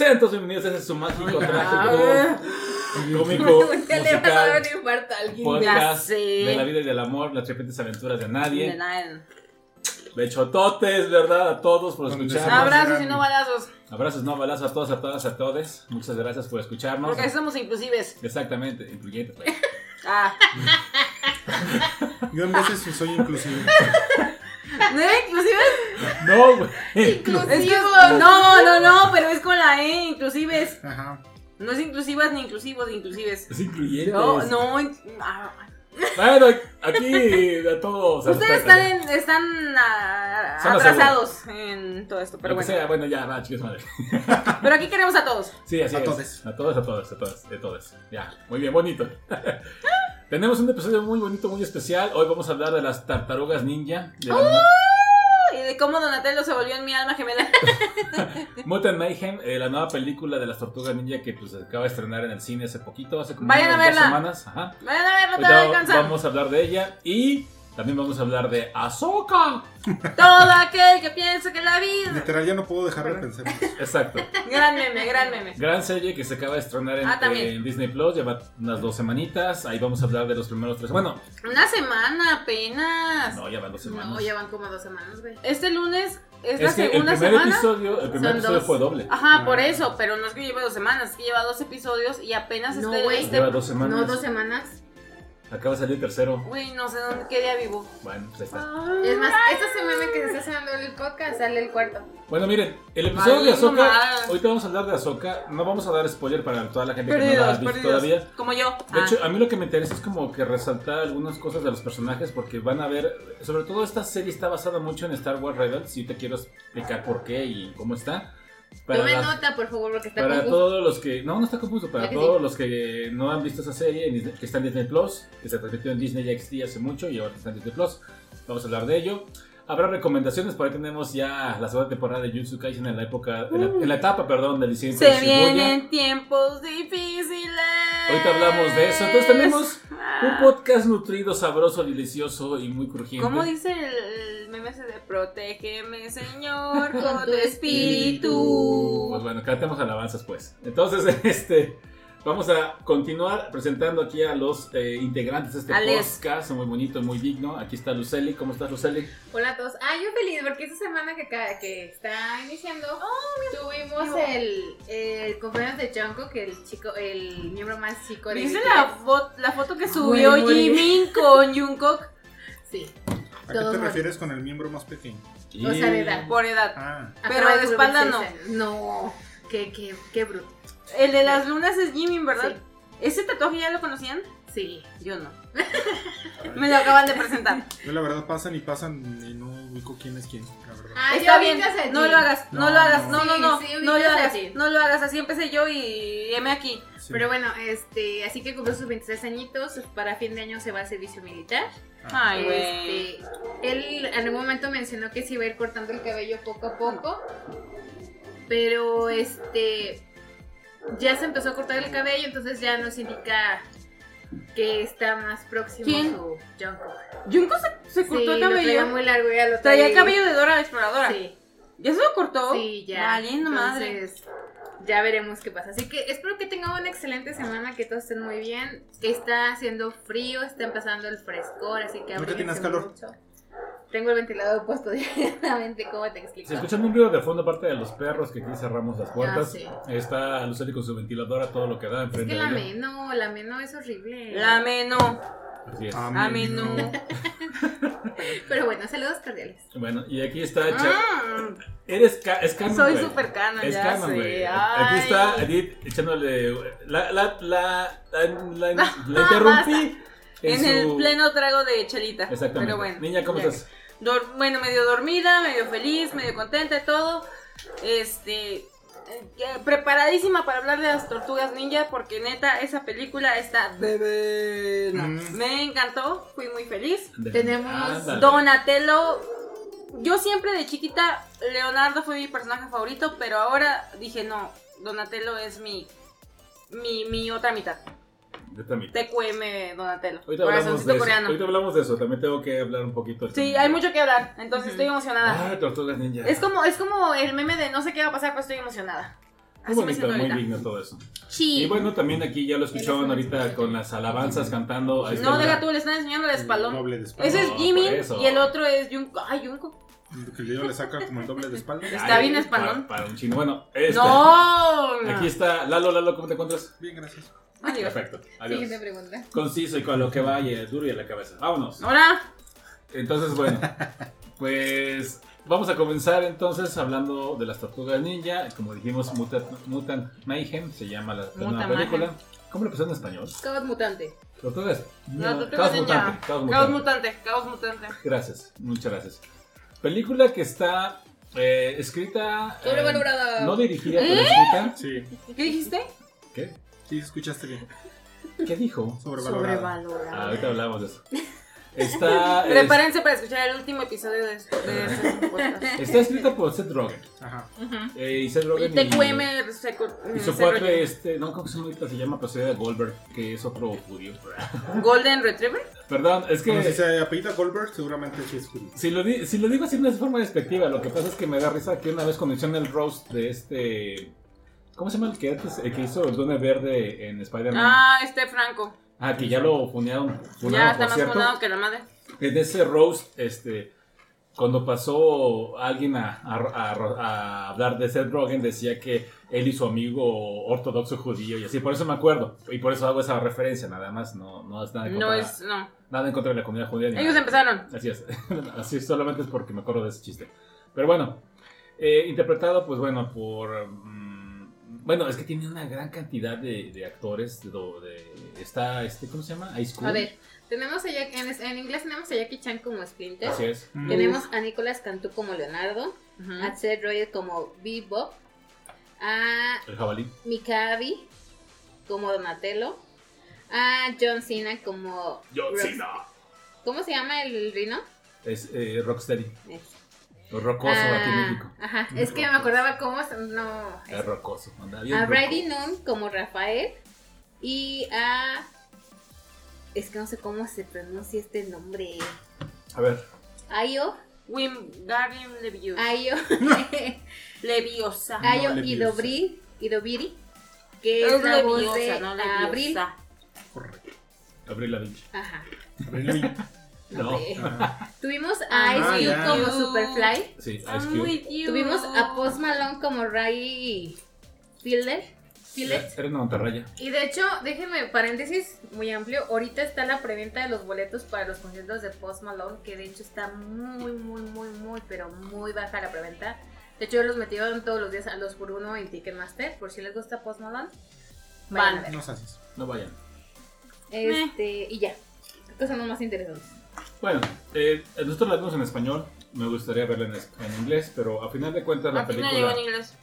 Sean todos bienvenidos a este su mágico, Ah. trágico, cómico, ¿Qué le vas a dar musical, un infarto a alguien? podcast de la vida y del amor, las repentes aventuras de De nadie. De chototes, ¿verdad? A todos por escucharnos. Abrazos y no balazos. Abrazos, no balazos a todos, a todas, a todos. Muchas gracias por escucharnos. Porque somos inclusives. Exactamente, incluyentes. güey. Ah. Yo en veces soy inclusive. ¿No era inclusives? No, güey. Es que, no, no, no, pero es con la E, inclusives. Ajá. No es inclusivas ni inclusivos, inclusives. Es incluyentes. No, no. in- ah, Bueno, aquí a todos. Ustedes respeta, están, en- están atrasados en todo esto, pero Lo bueno. sea, bueno, ya, va, chicos, madre. Pero aquí queremos a todos. Sí, así A es. todos. A todos, a todos, a todos, de todos. Ya, muy bien, bonito. Tenemos un episodio muy bonito, muy especial. Hoy vamos a hablar de las tartarugas ninja. De la de cómo Donatello se volvió en mi alma gemela. Mutant Mayhem, eh, la nueva película de las tortugas ninja que pues acaba de estrenar en el cine hace poquito, hace como Vayan a unas dos verla. semanas. Ajá. Vayan a verlo, te Ahorita alcanza. vamos a hablar de ella y también vamos a hablar de Ahsoka. Todo aquel que piensa que la vida. Literal, ya no puedo dejar de pensar. Exacto. Gran meme, gran meme. Gran serie que se acaba de estrenar en, Ah, en Disney Plus, lleva unas dos semanitas. Ahí vamos a hablar de los primeros tres. Bueno, Una semana apenas. no, ya van dos semanas. No, ya van como dos semanas, güey. Este lunes es, la que el segunda primer semana. episodio, el primer Son episodio dos. fue doble. Ajá, por eso, pero no es que lleve dos semanas, es que lleva dos episodios y apenas No, este, este- Lleva dos semanas. No, dos semanas. Acaba de salir el tercero. Güey, no sé dónde, qué día vivo. Bueno, pues ahí está. Es más, esta semana que se está haciendo el podcast sale el cuarto. Bueno, miren, el episodio de madre. ahorita vamos a hablar de Ahsoka, no vamos a dar spoiler para toda la gente que no la ha visto perdidos. todavía. Como yo. De Ah. hecho, a mí lo que me interesa es como que resaltar algunas cosas de los personajes porque van a ver, sobre todo esta serie está basada mucho en Star Wars Rebels, y te quiero explicar por qué y cómo está. Para, Tome las- nota, por favor, porque está para confuso. todos los que, no, no está confuso, para todos sí. los que no han visto esa serie que está en Disney Plus, que se transmitió en Disney XD hace mucho y ahora está en Disney Plus, vamos a hablar de ello. Habrá recomendaciones, por ahí tenemos ya la segunda temporada de Jujutsu Kaisen en la época, en, la, en la etapa, perdón, del de Se Shibuya. vienen tiempos difíciles. Ahorita hablamos de eso. Entonces tenemos Ah. un podcast nutrido, sabroso, delicioso y muy crujiente. ¿Cómo dice el, el meme ese de protégeme, Señor, con tu Pues espíritu? bueno, cantemos alabanzas pues. Entonces, este, vamos a continuar presentando aquí a los eh, integrantes de este Ales. podcast, muy bonito, muy digno. Aquí está Luceli, ¿cómo estás Luceli? Hola a todos. Ah, yo feliz porque esta semana que, que está iniciando Oh, tuvimos el, el cumpleaños de Jungkook, que el chico, el miembro más chico de ¿Viste la, fo- la foto que subió Muy, muy Jimin con Jungkook? Sí. ¿A qué te mal. refieres con el miembro más pequeño? O sea, de edad. Por edad. Ah, Pero de espalda 26 no. No. Qué, qué, qué bruto. El de las lunas es Jimin, ¿verdad? ¿Ese tatuaje ya lo conocían? Sí. Yo no. Me lo acaban de presentar. yo la verdad pasan y pasan y no ubico quién es quién, la verdad. Ah, Está bien, no lo hagas, no, No, lo hagas, no. no, no, Sí, no, sí, no lo hagas, no lo hagas, así empecé yo y M aquí. Sí. Pero bueno, este, así que cumplió sus 26 añitos, para fin de año se va a servicio militar. Ah, Ay, güey. Este, él en algún momento mencionó que se iba a ir cortando el cabello poco a poco, pero este ya se empezó a cortar el cabello, entonces ya nos indica que está más próximo ¿Quién? su Jungkook. Junko se, se cortó Sí, el lo cabello. muy largo, ya lo Traía traía- cabello de Dora la exploradora. Sí, ¿Ya se lo cortó? sí, ya. Valiendo madre. Entonces, ya veremos qué pasa. Así que espero que tengan una excelente semana, que todos estén muy bien. Está haciendo frío, está empezando el frescor, así que ¿No te abríguense tienes calor? mucho. Tengo el ventilador puesto directamente, ¿cómo te explico? Se escuchan un ruido de fondo aparte de los perros que aquí cerramos las puertas. Ah, sí. Está Luceli con su ventilador a todo lo que da Es enfrente que la de ella. meno, la meno es horrible. La menú. Así es. a no. Pero bueno, saludos cordiales. Bueno, y aquí está Cha- Mm, Eres ca es canon, soy súper cana, Es ya canon, sé. güey. Ay. Aquí está Edith echándole. La, la, la, la, la- la Ah, interrumpí. En el su- pleno trago de chelita. Exactamente. Pero bueno. Niña, ¿cómo ya. estás? Dor- bueno, medio dormida, medio feliz, medio contenta y todo. Este. eh, que- Preparadísima para hablar de las tortugas ninja porque neta esa película está de Mm. Me encantó, fui muy feliz. Tenemos. Donatello, yo siempre de chiquita Leonardo fue mi personaje favorito, pero ahora dije no, Donatello es mi mi, mi otra mitad. Yo también. TQM Donatello. Ahorita hablamos, de eso. coreano. Ahorita hablamos de eso. También tengo que hablar un poquito. Sí, hay mucho que hablar, entonces estoy emocionada. Ah, tortugas ninja. Es como, es como el meme de no sé qué va a pasar, pero estoy emocionada. Muy bonito, muy digno todo eso. Sí. Y bueno, también aquí ya lo escuchaban ahorita con las alabanzas cantando. No, el- deja tú, le están enseñando el espalón. Doble de espalda. Ese es Jimmy y el otro es Junko. Ay, Junko. Que el le saca como el doble de espalda. Está Ay, bien espalón. Para, para un chino. Bueno, esta. No, no. Aquí está. Lalo, Lalo, ¿cómo te encuentras? Bien, gracias. Adiós. Perfecto. Adiós. Siguiente pregunta. Conciso y con lo que vaya, duro y a la cabeza. Vámonos. Ahora, Entonces, bueno, pues vamos a comenzar entonces hablando de las tortugas ninja. Como dijimos, Mutant, Mutant Mayhem se llama la, la nueva película. ¿Cómo lo pusieron en español? Cabot mutante. Tortugas. No, Caos ninja. mutante. Caos Caos mutante. mutante. Caos mutante. Gracias, muchas gracias. Película que está eh, escrita. eh, Sobrevalorada. no dirigida, ¿Eh? pero escrita. Sí, ¿Qué dijiste? ¿Qué? Sí, escuchaste bien. ¿Qué dijo? Sobrevalorada. Ah, Sobrevalorado. ahorita hablamos de eso. Está, es- Prepárense para escuchar el último episodio de, esto, de este está escrita por Seth Rogen. Ajá. Eh, y Seth Y Rogen. TQM se co- Y se su cuate, este, no creo que se ahorita se llama, pero se llama Goldberg, que es otro judío. Golden Retriever. Perdón, es Como si que se apellida Goldberg, seguramente sí es judío. si lo, di- si lo digo así no es de forma despectiva, lo que pasa es que me da risa que una vez cuando hicieron el roast de este... ¿Cómo se llama el que antes, el que hizo el Duende Verde en Spider-Man? Ah, este Franco. Ah, que ya lo funearon, Ya está más cierto. fundado que la madre. En ese roast, este, cuando pasó alguien a, a- a- a hablar de Seth Rogen, decía que él y su amigo ortodoxo judío y así, por eso me acuerdo. Y por eso hago esa referencia, nada más, no, no es nada en No contra, es, no. nada en contra de la comunidad judía. Ellos nada. empezaron. Así es, así solamente es porque me acuerdo de ese chiste. Pero bueno, eh, interpretado, pues bueno, por... bueno, es que tiene una gran cantidad de, de actores. De, de- está, este, ¿cómo se llama? A ver, tenemos a Jack- en, en inglés tenemos a Jackie Chan como Splinter. Así es. Mm. Tenemos a Nicolas Cantú como Leonardo. A Seth Rogen como Bebop. A El jabalí. Mikabi como Donatello. A John Cena como. John Cena. ¿Cómo se llama el rino? Es eh, Rocksteady. Es- Rocoso Ah, aquí en México. Ajá, es que me acordaba cómo. No. Es rocoso. anda bien A. Brady Noon como Rafael. Y a. Es que no sé cómo se pronuncia este nombre. A ver. Ayo. Wingardium Leviosa. Ayo. Leviosa. Ayo No, y Leviosa. Dobri. Y Dobiri. Que es, Es la voz Leviosa, de no Abril. Leviosa. Correcto. Abril Lavinci. Ajá. Abril. No. Tuvimos a Ah, Ice Cube como Superfly. Sí, Ice I'm Cube. with you. Tuvimos a Post Malone como Ray Fielder. Fielder. Era una mantarraya. Y de hecho, déjenme paréntesis muy amplio. Ahorita está la preventa de los boletos para los conciertos de Post Malone, que de hecho está muy, muy, muy, muy, pero muy baja la preventa. De hecho, los metieron todos los días a los por uno en Ticketmaster, por si les gusta Post Malone. vayan a ver. No haces. No vayan. Este, y ya. ¿Qué son los más interesantes? Bueno, eh, nosotros la vimos en español. Me gustaría verla en, en inglés, pero a final de cuentas la película. en inglés.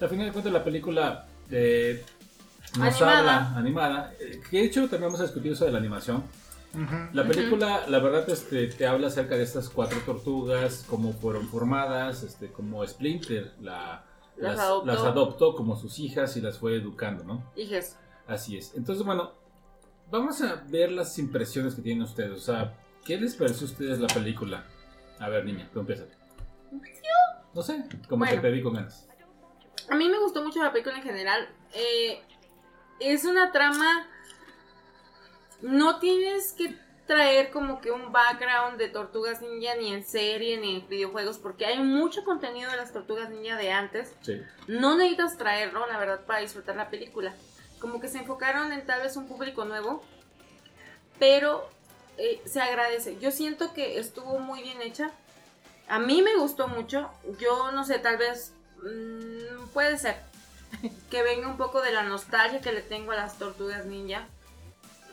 A final de cuentas la película eh, nos Animada. habla animada. eh, que de hecho también vamos a discutir eso de la animación. Ujú. La película, la verdad, este, te habla acerca de estas cuatro tortugas, cómo fueron formadas, este, como Splinter la, Las las, adoptó. las adoptó como sus hijas y las fue educando, ¿no? Hijes. Así es. Entonces, bueno, vamos a ver las impresiones que tienen ustedes. O sea, ¿qué les pareció a ustedes la película? A ver, niña, tú empieza. No sé, como Bueno. que te vi con ganas. A mí me gustó mucho la película en general. Eh, es una trama. No tienes que traer como que un background de Tortugas Ninja ni en serie ni en videojuegos porque hay mucho contenido de las Tortugas Ninja de antes. Sí. No necesitas traerlo, la verdad, para disfrutar la película. Como que se enfocaron en tal vez un público nuevo, pero eh, se agradece. Yo siento que estuvo muy bien hecha. A mí me gustó mucho. Yo no sé, tal vez mm, puede ser que venga un poco de la nostalgia que le tengo a las tortugas ninja.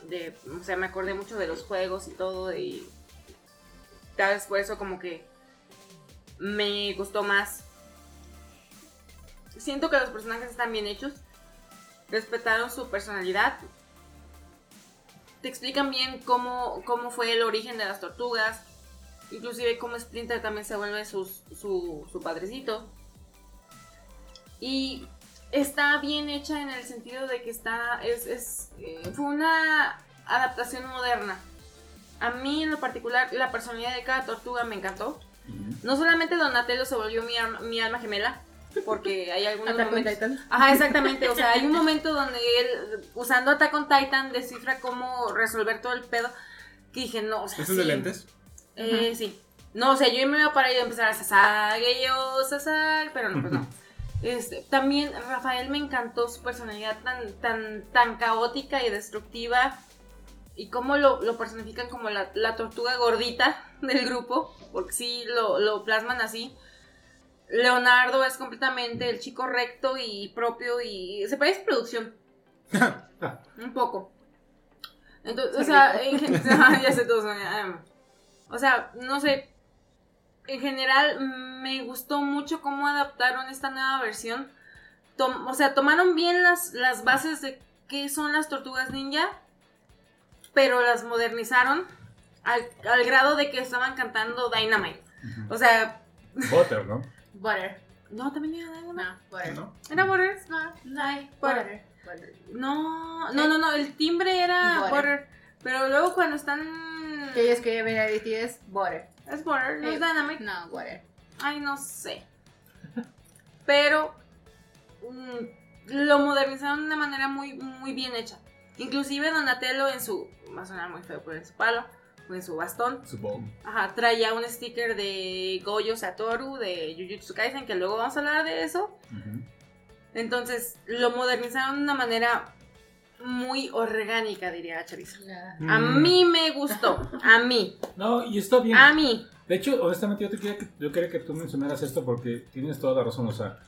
De, o sea, me acordé mucho de los juegos y todo y tal vez por eso como que me gustó más. Siento que los personajes están bien hechos. Respetaron su personalidad. Te explican bien cómo, cómo fue el origen de las tortugas. Inclusive cómo Splinter también se vuelve sus- su, su padrecito. Y está bien hecha en el sentido de que está. Es, es, eh, fue una adaptación moderna. A mí en lo particular, la personalidad de cada tortuga me encantó. No solamente Donatello se volvió mi alma gemela, porque hay algunos Attack on momentos... Titan. Ajá, exactamente. O sea, hay un momento donde él, usando Attack on Titan, descifra cómo resolver todo el pedo. Que dije, no, o sea. ¿Eso es de sí. lentes? Eh, sí. No, o sea, yo me iba para ir a empezar a Sasage, yo, Sasage, pero no, pues no. Este, también Rafael me encantó su personalidad tan, tan, tan caótica y destructiva. Y cómo lo, lo personifican como la, la tortuga gordita del grupo. Porque sí lo, lo plasman así. Leonardo es completamente el chico recto y propio y se parece a producción. Un poco. Entonces, o sea, en gen- ya sé todo, Sonia. Em, O sea, no sé. En general, me gustó mucho cómo adaptaron esta nueva versión. Tom- o sea, tomaron bien las, las bases de qué son las tortugas ninja, pero las modernizaron al, al grado de que estaban cantando Dynamite. O sea, Butter, ¿no? Butter. no, también era Dynamite. No, butter. ¿No? Era Butter. No, no Butter. No, no, no, no, el timbre era Butter. Butter. Pero luego cuando están. Que ellos querían ver a BTS, butter. Es Butter, no es Sí. Dynamite. No, butter. Ay, no sé. Pero mm, lo modernizaron de una manera muy, muy bien hecha. Inclusive Donatello en su, va a sonar muy feo, pero en su palo, en su bastón, Supongo. ajá, traía un sticker de Goyo Satoru de Jujutsu Kaisen, que luego vamos a hablar de eso. Entonces, lo modernizaron de una manera muy orgánica, diría Charis. A Mm. mí me gustó, a mí, No, y está bien. a mí. De hecho, honestamente, yo, te quería que, yo quería que tú mencionaras esto porque tienes toda la razón. O sea,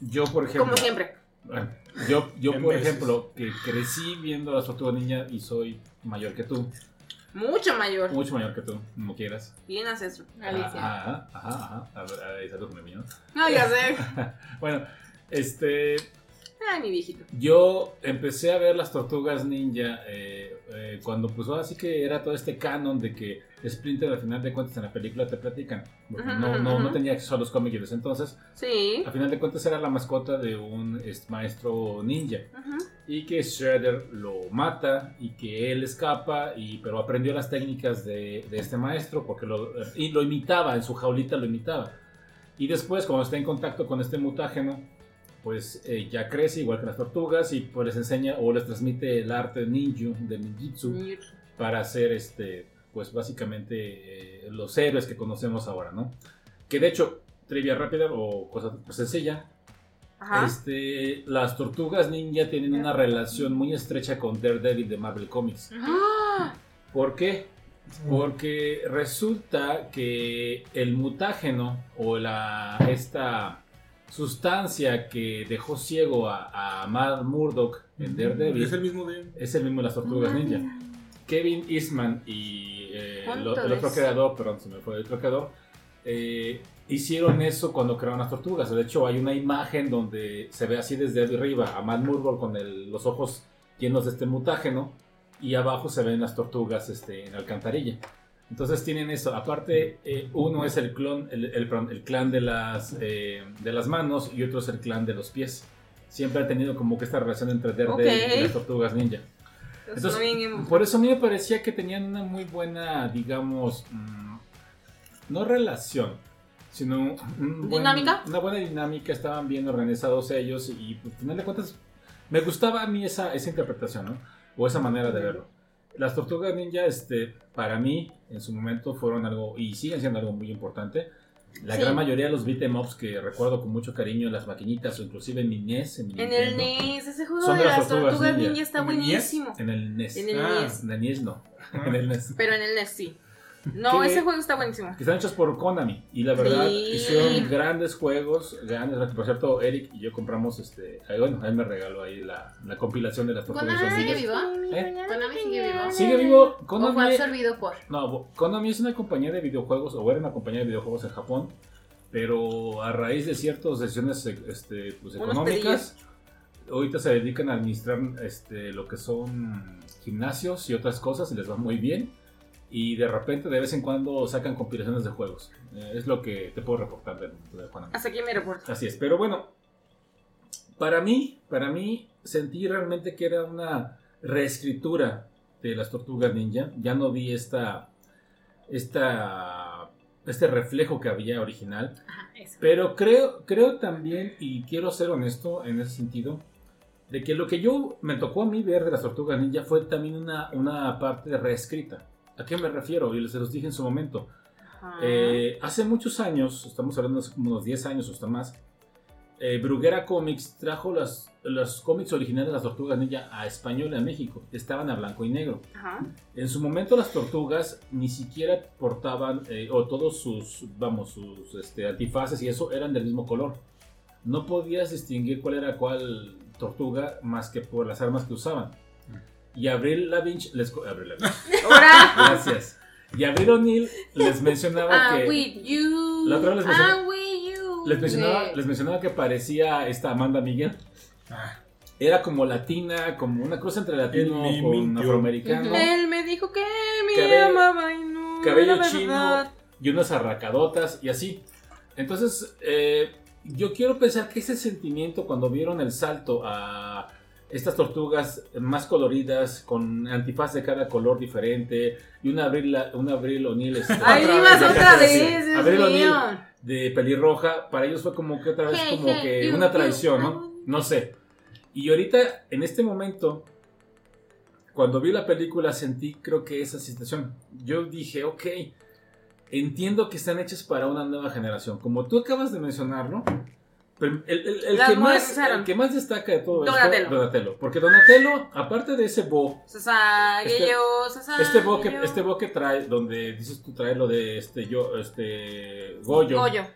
yo, por ejemplo. Como siempre. Bueno, yo, yo por veces. ejemplo, que crecí viendo las tortugas ninja y soy mayor que tú, Mucho mayor. mucho mayor que tú, como quieras. Bien ancestro. Alicia. Ajá, ajá, ajá. A ver, ahí está con el mío. No, ya sé. Bueno, este, Ay, mi viejito. yo empecé a ver las tortugas ninja eh, eh, cuando pues ahora sí que era todo este canon de que Splinter al final de cuentas en la película te platican. Porque no, no, no tenía acceso a los cómics entonces. Sí. Al final de cuentas era la mascota de un maestro ninja. Y que Shredder lo mata y que él escapa y pero aprendió las técnicas de, de este maestro porque lo y lo imitaba en su jaulita lo imitaba y después cuando está en contacto con este mutágeno pues eh, ya crece igual que las tortugas y pues les enseña o les transmite el arte ninju de ninjutsu para hacer este pues básicamente eh, los héroes que conocemos ahora no que de hecho trivia rápida o cosa pues, sencilla Ajá. este, las tortugas ninja tienen una relación muy estrecha con Daredevil de Marvel Comics. ¡Ah! ¿Por qué? Porque resulta que el mutágeno o la, esta sustancia que dejó ciego a, a Matt Murdock en Daredevil Es el mismo de. es el mismo de las tortugas ninja. Kevin Eastman y eh, ¿Cuánto lo- el otro creador, perdón, se me fue el otro creador, eh, hicieron eso cuando crearon las tortugas. De hecho, hay una imagen donde se ve así desde arriba a Matt Murdock con el- los ojos llenos de este mutágeno y abajo se ven las tortugas este, en la alcantarilla. Entonces tienen eso. Aparte, eh, uno es el clon, el, el- el clan de las, eh, de las manos y otro es el clan de los pies. Siempre han tenido como que esta relación entre Daredevil Ok. y las tortugas ninja. Entonces, Bien- por eso a mí me parecía que tenían una muy buena, digamos, mm, no relación, sino un buen- ¿Dinámica? una buena dinámica, estaban bien organizados ellos y pues, al final de cuentas me gustaba a mí esa, esa interpretación, ¿no? O esa manera de verlo. Las tortugas ninja, este, para mí, en su momento fueron algo, y siguen siendo algo muy importante. La Sí. gran mayoría de los beat'em ups que recuerdo con mucho cariño las maquinitas o inclusive en mi NES, en mi En el Nintendo, NES, ese juego Son de de las tortugas tortugas ninja. ninja está ¿En el NES? buenísimo. En el NES. En el Ah. NES. En el NES no. En el NES. Pero en el NES sí. No, ese juego está buenísimo. que están hechos por Konami y la verdad Sí. hicieron grandes juegos, grandes, por cierto Eric y yo compramos este, ahí, bueno, él me regaló ahí la, la compilación de las tortugas ¿Konami sigue vivo? ¿Eh? ¿Konami sigue vivo? Sigue vivo, ¿O fue Konami, absorbido por? no, bo- Konami es una compañía de videojuegos o era una compañía de videojuegos en Japón, pero a raíz de ciertas decisiones este, pues, económicas ahorita se dedican a administrar este, lo que son gimnasios y otras cosas y les va muy bien. Y de repente, de vez en cuando, sacan compilaciones de juegos. Eh, es lo que te puedo reportar de, de Konami. Hasta aquí mi reporte. Así es, pero bueno, para mí, para mí, sentí realmente que era una reescritura de las tortugas ninja. Ya no vi esta, esta este reflejo que había original. Ajá. Pero creo, creo también, y quiero ser honesto en ese sentido, de que lo que yo me tocó a mí ver de las tortugas ninja fue también una, una parte reescrita. ¿A qué me refiero? Y se los dije en su momento. Eh, hace muchos años, estamos hablando como unos 10 años o hasta más, eh, Bruguera Comics trajo las, los cómics originales de las tortugas ninja a español y a México. Estaban a blanco y negro. Ajá. En su momento las tortugas ni siquiera portaban, eh, o todos sus, vamos, sus este, antifaces y eso eran del mismo color. No podías distinguir cuál era cuál tortuga más que por las armas que usaban. Y Abril Lavinch les... Lavigne, Ahora. gracias. Y Abril O'Neill les mencionaba I'm que... with you. La otra les I'm with you. Les mencionaba, les mencionaba que parecía esta Amanda Miguel. Ah, Era como latina, como una cosa entre latino con mintió. afroamericano. Él me dijo que me Cabello- amaba y no cabello chino. y unas arracadotas y así. Entonces, eh, yo quiero pensar que ese sentimiento cuando vieron el salto a estas tortugas más coloridas, con antifaz de cada color diferente, y una Abril, una Abril O'Neill este, Ahí ibas otra vez, Dios Abril O'Neill de pelirroja, para ellos fue como que otra vez Hey, como hey, que you, una you, traición, I ¿no? No sé. Y ahorita, en este momento, cuando vi la película sentí creo que esa situación. Yo dije, ok, entiendo que están hechas para una nueva generación. Como tú acabas de mencionarlo, pero el, el- el Las que, más, el que más destaca de todo Donatello. esto, Donatello. Porque Donatello, aparte de ese bo, este bo que, este bo que trae, donde dices tú trae lo de este yo, este Goyo, Goyo.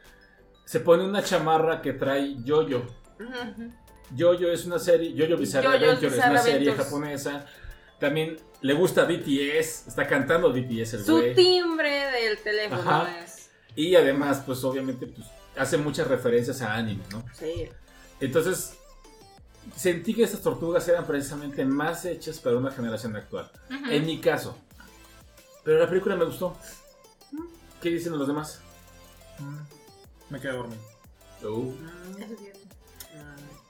se pone una chamarra que trae Yoyo. Ujú. Jojo es una serie, Jojo Bizarre Jojo's Adventure es Bizarre una serie japonesa. También le gusta BTS, está cantando BTS el Su güey. timbre del teléfono Ajá. es. Y además, pues obviamente, pues, hace muchas referencias a anime, ¿no? Sí. Entonces, sentí que estas tortugas eran precisamente más hechas para una generación actual. En mi caso. Pero la película me gustó. ¿Qué dicen los demás? mm, me quedé dormido. Uh, Eso es cierto.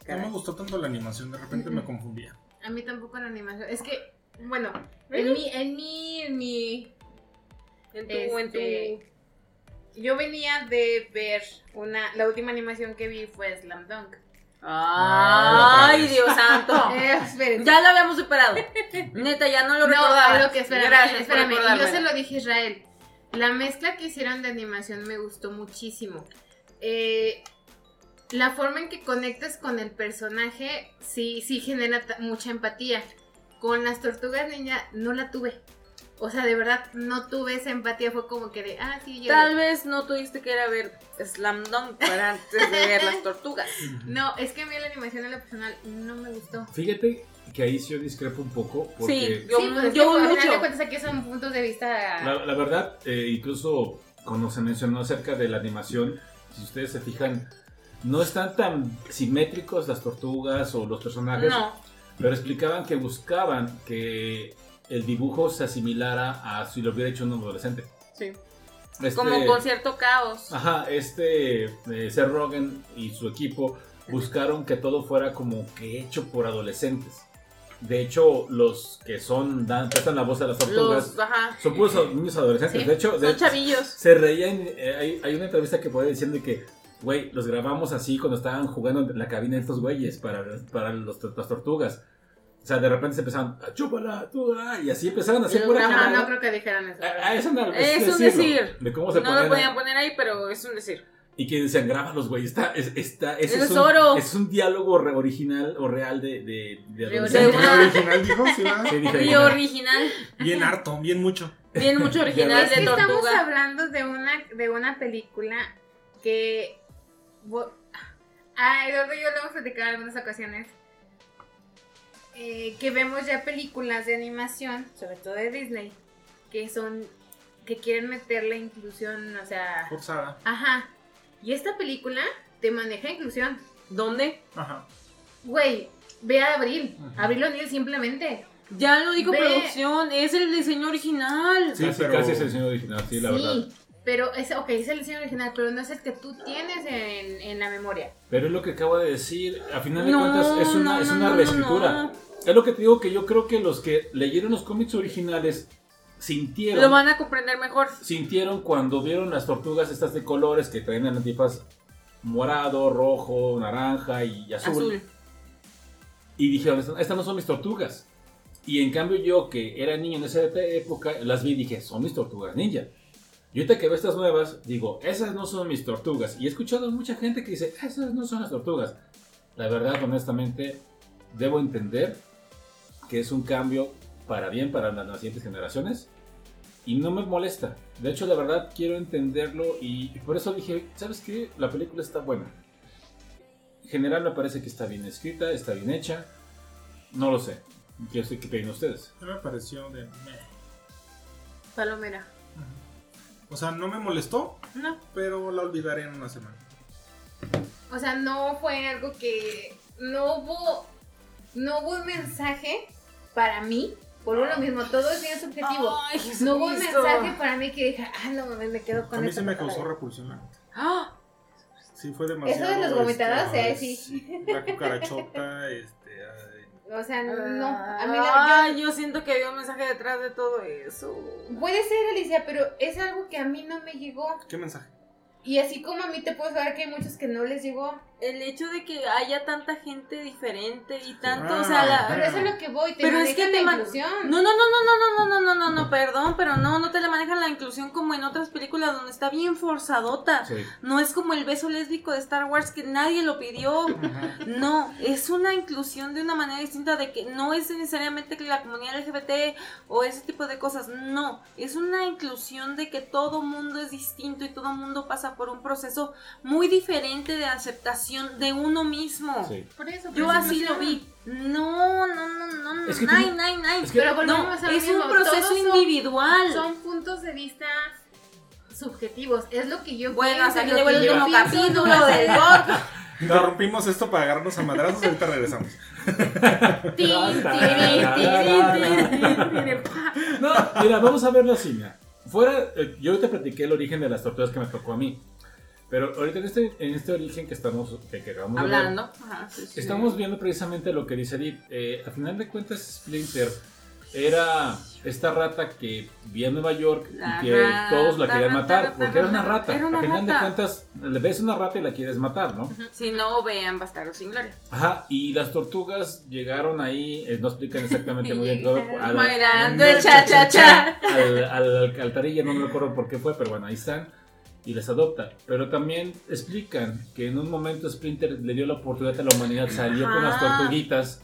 No me gustó tanto la animación, de repente me confundía. A mí tampoco la animación. Es que, bueno, en mi, en mi, en mi, En tu, en tu. Yo venía de ver una, la última animación que vi fue Slam Dunk. Ah, Ay. Dios santo. Eh. Ya lo habíamos superado. Neta, ya no lo no, recordaba. lo que espérame, Gracias espérame. por Yo se lo dije a Israel. La mezcla que hicieron de animación me gustó muchísimo. Eh, la forma en que conectas con el personaje sí, sí genera mucha empatía. Con las tortugas ninja no la tuve. O sea, de verdad no tuve esa empatía. Fue como que de, ah, sí, yo. Tal vez no tuviste que ir a ver Slam Dunk para antes de ver las tortugas. No, es que a mí la animación en lo personal no me gustó. fíjate que ahí sí yo discrepo un poco. Porque Sí, yo, sí, pues es que yo al final mucho. de cuentas aquí son puntos de vista. La, la verdad, eh, incluso cuando se mencionó acerca de la animación, si ustedes se fijan, no están tan simétricos las tortugas o los personajes, No, pero explicaban que buscaban que el dibujo se asimilara a si lo hubiera hecho un adolescente. sí. Este- Como con cierto caos. Ajá, este eh, Seth Rogen y su equipo buscaron que todo fuera como que hecho por adolescentes. De hecho, los que son dan, prestan la voz a las tortugas son puros niños adolescentes. Sí, de hecho, de- Son chavillos. se reían. eh, hay, hay una entrevista que puede diciendo que, güey, los grabamos así cuando estaban jugando en la cabina de estos güeyes para, para los, las tortugas. O sea, de repente se empezaban a chúpala, tú, ah", y así empezaban a hacer Y pura No, no creo que dijeran eso. Ah, es, un decirlo, decir. De cómo se No ponían lo a- podían poner ahí, pero es un decir. Y que decían, grábalos, güey. Está, es, está, ese Eso es, es un, oro. ese es un diálogo re- original o real de, de, de De adolescente. una- ¿El original dijo? Sí, ¿verdad? Sí, dije Y original. original. Bien harto, bien mucho. Bien mucho original Es de que estamos tortuga. hablando de una, de una película que. bo- Ah, Eduardo y yo lo hemos platicado en algunas ocasiones. Eh, que vemos ya películas de animación, sobre todo de Disney, que son. que quieren meter la inclusión, o sea. Forzada. Ajá. Y esta película te maneja inclusión. ¿Dónde? Ajá. Güey, ve a Abril. Ujú. Abril O'Neill simplemente. Ya lo dijo Ve- producción. Es el diseño original. Sí, casi, pero- casi es el señor original, sí, la verdad. Pero es, ok, es el diseño original, pero no es el que tú tienes en, en la memoria. Pero es lo que acabo de decir. A final de No, cuentas, es una, no, es no, una no, reescritura. Es lo que te digo que yo creo que los que leyeron los cómics originales sintieron, Lo van a comprender mejor. sintieron cuando vieron las tortugas estas de colores que traían el antifaz morado, rojo, naranja y azul. Azul. Y dijeron, "Estas- estas no son mis tortugas. Y en cambio yo, que era niño en esa época, las vi y dije, son mis tortugas ninja. Y ahorita que veo estas nuevas, digo, esas no son mis tortugas. Y he escuchado a mucha gente que dice, esas no son las tortugas. La verdad, honestamente, debo entender que es un cambio para bien para las, siguientes generaciones. Y no me molesta. De hecho, la verdad, quiero entenderlo. Y por eso dije, ¿sabes qué? La película está buena. En general me parece que está bien escrita, está bien hecha. No lo sé. ¿Qué, qué opinan ustedes? Me pareció de. Palomera. O sea, no me molestó, No. pero la olvidaré en una semana. O sea, no fue algo que. No hubo. No hubo un mensaje para mí. Por lo mismo, todo es bien subjetivo. Ay, no hubo un mensaje para mí que dije, ah, no mames, me quedo con A mí se me patada". causó repulsión. la. ¡Ah! Sí, fue demasiado. Eso de las vomitadas, este, sí, sí. La cucarachota, este. ay, O sea, no. Amiga, Ay, yo siento que había un mensaje detrás de todo eso. yo- puede ser, Alicia, pero es algo que a mí no me llegó. ¿Qué mensaje? Y así como a mí te puedo saber que hay muchos que no les llegó. El hecho de que haya tanta gente diferente y tanto, Ah, o sea, la... Pero eso es lo que voy, te Pero es que te la man- inclusión. No, no, no, no, no, no, no, no, no, no, perdón, pero no, no te la manejan la inclusión como en otras películas donde está bien forzadota. Sí. No es como el beso lésbico de Star Wars que nadie lo pidió. No, es una inclusión de una manera distinta de que no es necesariamente que la comunidad LGBT o ese tipo de cosas. No, es una inclusión de que todo mundo es distinto y todo mundo pasa por un proceso muy diferente de aceptación de uno mismo. Sí. Por eso, Yo por eso así lo vi. No, no, no, no, no. Es que nine, nine, nine. es que- Pero no, volvemos a lo es mismo, un proceso todos son- individual. Son puntos de vista subjetivos. Es lo que yo bueno, pienso, hasta aquí llegó el yo último capítulo no del podcast. Interrumpimos esto para agarrarnos a madrazos, ahorita regresamos. No, mira, vamos a verlo así, mira. Fuera, eh, yo ahorita platiqué el origen de las tortugas que me tocó a mí. Pero ahorita en este, en este origen que estamos, que, que acabamos de ver, Hablando. Ajá, sí, sí. Estamos viendo precisamente lo que dice Edith. Eh, a final de cuentas, Splinter era esta rata que vivía en Nueva York y que todos la querían rata, matar. rata, Porque era una rata. Era una a final de cuentas, le ves una rata y la quieres matar, ¿no? Si no, vean Bastardo sin Gloria. Ajá, y las tortugas llegaron ahí, eh, no explican exactamente muy bien todo. Bailando el cha-cha-cha. al, al altarilla, no me acuerdo por qué fue, pero bueno, ahí están. Y les adopta. Pero también explican que en un momento Splinter le dio la oportunidad a la humanidad, salió con las Ajá. tortuguitas,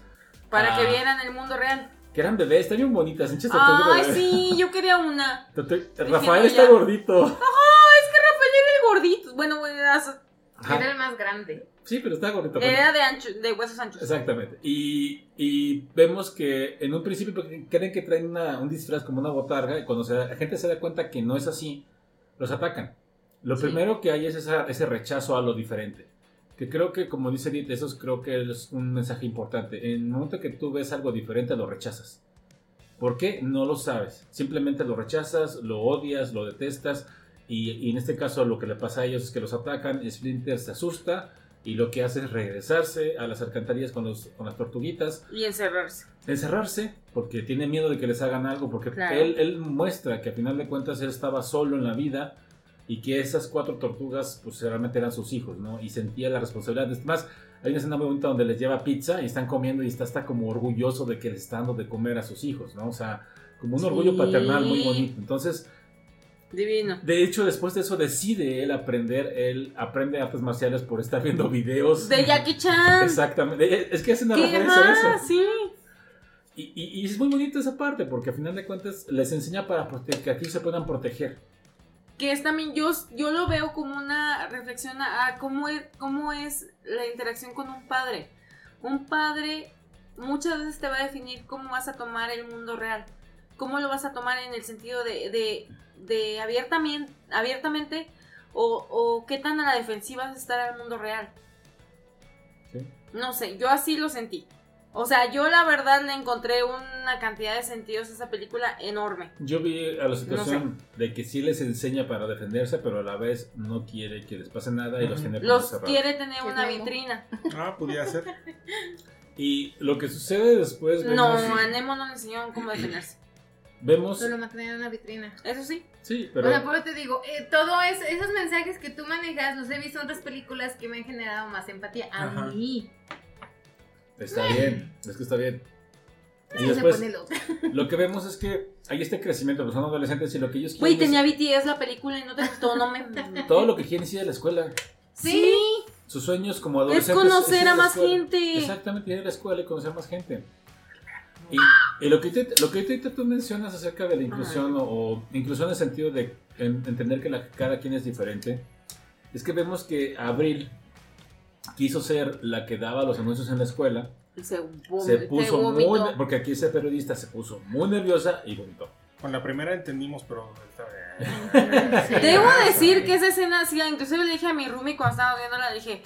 Para Ah. que vieran el mundo real. que eran bebés, están bien bonitas, hinchas Ay, sí, yo quería una. Rafael está gordito. El gordito. Bueno, era, Ajá. Era el más grande. Sí, pero está gordito. era de, ancho, de huesos anchos. Exactamente. Y, y vemos que en un principio creen que traen una- un disfraz como una botarga y cuando se la gente se da cuenta que no es así, los atacan. Lo Sí. primero que hay es esa- ese rechazo a lo diferente. Que creo que, como dice Edith, eso es- creo que es un mensaje importante. En el momento que tú ves algo diferente, lo rechazas. ¿Por qué? No lo sabes. Simplemente lo rechazas, lo odias, lo detestas. Y, y en este caso lo que le pasa a ellos es que los atacan, Splinter se asusta y lo que hace es regresarse a las alcantarillas con, los, con las tortuguitas, Y encerrarse. encerrarse porque tiene miedo de que les hagan algo, porque Claro. él, él muestra que a final de cuentas él estaba solo en la vida y que esas cuatro tortugas pues realmente eran sus hijos, ¿no? Y sentía la responsabilidad. Es más, hay una escena muy bonita donde les lleva pizza y están comiendo y está hasta como orgulloso de que les está dando de comer a sus hijos, ¿no? O sea, como un Sí. orgullo paternal muy bonito. Entonces, Divino. de hecho, después de eso decide él aprender, él aprende artes marciales por estar viendo videos. De Jackie Chan. Exactamente. Es que hace una ¿Qué referencia a eso. Sí. Y, y- y es muy bonito esa parte, porque a final de cuentas les enseña para que aquí se puedan proteger. Que es también yo, yo lo veo como una reflexión a, a cómo, es, cómo es la interacción con un padre. Un padre muchas veces te va a definir cómo vas a tomar el mundo real, cómo lo vas a tomar en el sentido de, de, de abiertamente, abiertamente o, o qué tan a la defensiva vas a estar al mundo real. ¿sí? No sé, yo así lo sentí. O sea, yo la verdad le encontré una cantidad de sentidos a esa película enorme. Yo vi a la situación de que sí les enseña para defenderse, pero a la vez no quiere que les pase nada y los tiene Los cerrados. quiere tener una vitrina. Ah, podía ser. Y lo que sucede después No, vemos- a Nemo no le enseñaron cómo defenderse. vemos... Solo mantener en una vitrina. Eso sí. Sí, O pero... sea, por eso te digo, eh, todo es, esos mensajes que tú manejas, los he visto en otras películas que me han generado más empatía. A Ajá. mí. Está bien, es que está bien. Y después, lo que vemos es que hay este crecimiento, pues son adolescentes y lo que ellos Güey, quieren tenía BTS la película y no te gustó, no me... es- todo lo que quieren es ir a la escuela. Sí. Sus sueños como Es adolescentes conocer ir a más escuela. gente. Exactamente, ir a la escuela y conocer más gente. Y, y lo que ahorita- lo que ahorita tú mencionas acerca de la inclusión o, o inclusión en el sentido de en- entender que la, cada quien es diferente, es que vemos que Abril quiso ser la que daba los anuncios en la escuela, Se, se se puso muy, vomitó. porque aquí ese periodista se puso muy nerviosa y vomitó. Con la primera entendimos, pero Sí. Debo decir que esa escena, sí, inclusive le dije a mi roomie cuando estaba viéndola, le dije,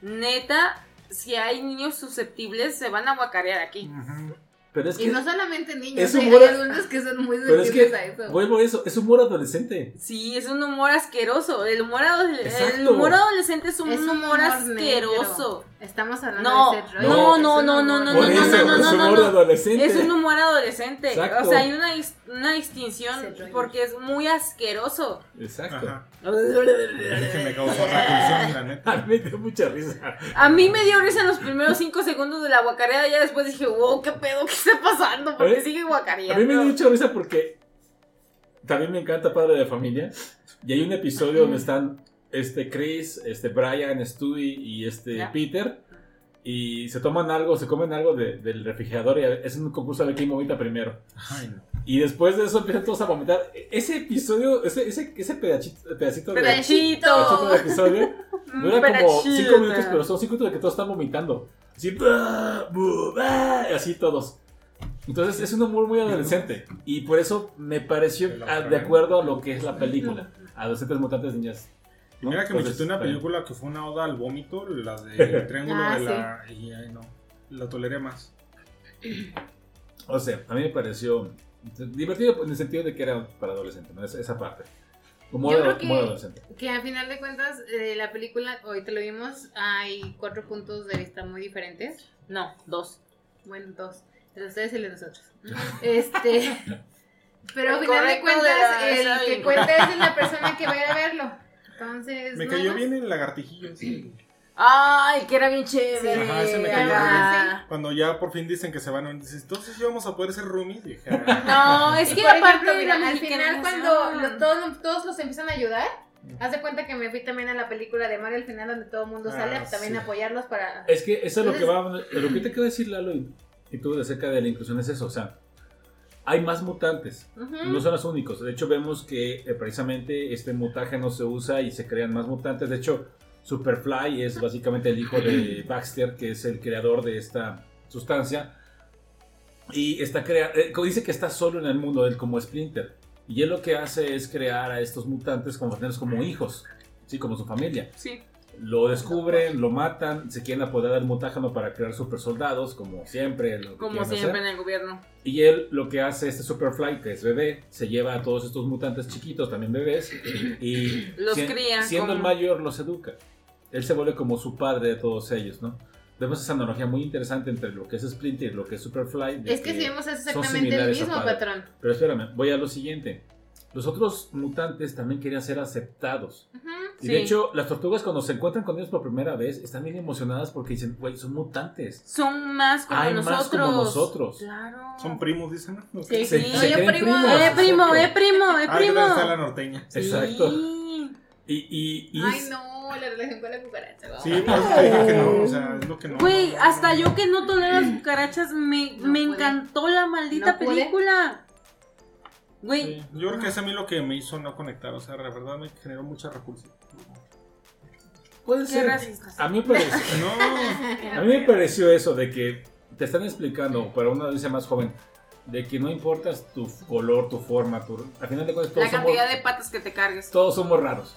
neta, si hay niños susceptibles, se van a guacarear aquí. Ujú. Pero es Y que, no solamente niños, es hay, humor- hay adultos que son muy pero es sensibles a que eso. vuelvo a eso, es humor adolescente. Sí, es un humor asqueroso. El humor, adole- el humor adolescente es un Es un humor humor asqueroso. Estamos hablando No, de Seth no, Rogen. no, un no, humor no, no, Por no, eso, no, no, es no, humor no. adolescente. Es un humor adolescente. Exacto. O sea, hay una, una distinción porque es muy asqueroso. Exacto. Ajá. Es que me causó repulsión, la neta. A mí me dio mucha risa. A mí me dio risa en los primeros cinco segundos de la guacareada. Ya después dije, wow, qué pedo, qué está pasando. Porque ¿Eh? sigue A guacareando. mí me dio mucha risa porque también me encanta Padre de Familia. Y hay un episodio donde están este Chris, este Brian, Stewie y este Ya. Peter. Y se toman algo, se comen algo de- del refrigerador y es un concurso de quién vomita primero. Ay, no. Y después de eso empiezan todos a vomitar. Ese episodio, ese, ese, ese pedacito, pedacito, de, Pedacito. de episodio dura como Pedacito. 5 minutos, pero son 5 minutos de que todos están vomitando. Así, "Bah, bah", así todos. Entonces es un humor muy adolescente. Y por eso me pareció de acuerdo a lo que es la película. Adolescentes mutantes niñas. ¿No? Mira que me Entonces, chuté una película que fue una oda al vómito, la de Triángulo Ah, de la. Y ay, no. La toleré más. O sea, a mí me pareció divertido en el sentido de que era para adolescentes, ¿no? Esa, esa parte. Humor, Yo creo que- adolescente. Que a final de cuentas, eh, la película, hoy te lo vimos, hay cuatro puntos de vista muy diferentes. No, dos. Bueno, dos. El de ustedes y el de nosotros. Este. Pero a El final de cuentas, de la- el que y- cuenta es la persona que va a ir a verlo. Entonces. Me cayó bien el lagartijillo. sí. Ay, que era bien chévere. Sí, ajá, se me cayó Ajá. Cuando ya por fin dicen que se van a dices, entonces ya vamos a poder ser roomies. Dije, ah, No, es que aparte mira, al final cuando los- todos, todos los empiezan a ayudar, haz de cuenta que me fui también a la película de Mario al final donde todo el mundo sale Ah, a también sí. apoyarlos para... Es que eso es lo que va. Lo que te quiero decir, Lalo, y, y tú acerca de la inclusión es eso. O sea, hay más mutantes. No son los únicos. De hecho, vemos que eh, precisamente este mutágeno se usa y se crean más mutantes. De hecho, Superfly es básicamente el hijo de Baxter, que es el creador de esta sustancia. Y está crea eh, dice que está solo en el mundo, él como Splinter. Y él lo que hace es crear a estos mutantes como tenerlos como hijos, ¿sí? como su familia. Sí. Lo descubren, lo matan, se quieren apoderar del mutágeno para crear super soldados, como siempre. lo que Como siempre hacer. en el gobierno. Y él lo que hace, este Superfly, que es bebé, se lleva a todos estos mutantes chiquitos, también bebés, y Los si- cría siendo el mayor los educa. Él se vuelve como su padre de todos ellos, ¿no? Vemos esa analogía muy interesante entre lo que es Splinter y lo que es Superfly. Es que si vemos exactamente el mismo patrón. Pero espérame, voy a lo siguiente. Los otros mutantes también querían ser aceptados. Y Sí. de hecho, las tortugas cuando se encuentran con ellos por primera vez están bien emocionadas porque dicen, güey, son mutantes. Son más como Hay nosotros. más como nosotros. Claro. son primos, dicen. ¿no? Sí, Se- sí. se Oye, creen primo. primos. Eh, primo, exacto. eh, primo, eh, Ah, primo. ¿qué tal está la norteña? Sí. Exacto. Y, y, y Ay, es- no, la relación con la cucaracha. vamos. Sí, te dije que no. O sea, es lo que no. Güey, hasta yo que no tolero las cucarachas, me, No me encantó la maldita No película. Güey, Sí, yo creo que es a mí lo que me hizo no conectar. O sea, la verdad me generó mucha repulsión. puede qué ser. racistas. A mí, me pareció, No, a mí me pareció eso de que te están explicando para una audiencia más joven de que no importas tu color, tu forma, tu, al final de cuentas todos La somos, cantidad de patas que te cargues. todos somos raros.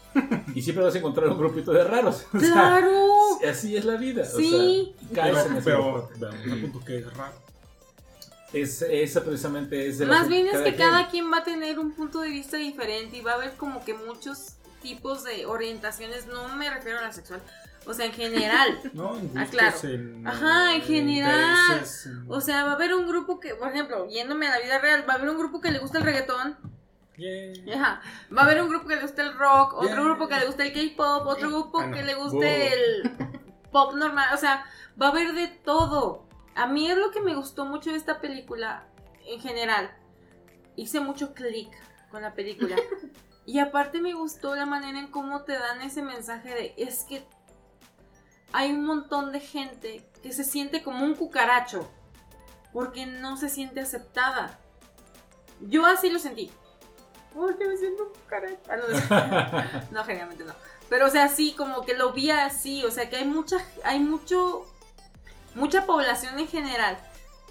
y siempre vas a encontrar un grupito de raros. O sea, ¡Claro! así es la vida. Sí. O sea, caes en ese pero, pero punto que es raro. Es, esa precisamente es de Más bien es que quien. cada quien va a tener un punto de vista diferente y va a haber como que muchos tipos de orientaciones, no me refiero a la sexual, O sea, en general. No, en Ah, en, Ajá, en general. intereses, en- O sea, va a haber un grupo que, por ejemplo, yéndome a la vida real, va a haber un grupo que le gusta el reggaetón. Yeah. Ajá. Va a haber un grupo que le gusta el rock, otro Yeah. grupo que le gusta el K-pop, otro grupo Ah, no. que le guste el pop normal. O sea, va a haber de todo. A mí es lo que me gustó mucho de esta película en general. Hice mucho clic con la película. y aparte me gustó la manera en cómo te dan ese mensaje de es que hay un montón de gente que se siente como un cucaracho porque no se siente aceptada. Yo así lo sentí. Porque me siento un cucaracho. Ah, no, no, generalmente no. Pero, o sea, sí, como que lo vi así. O sea, que hay mucha, hay mucho, mucha población en general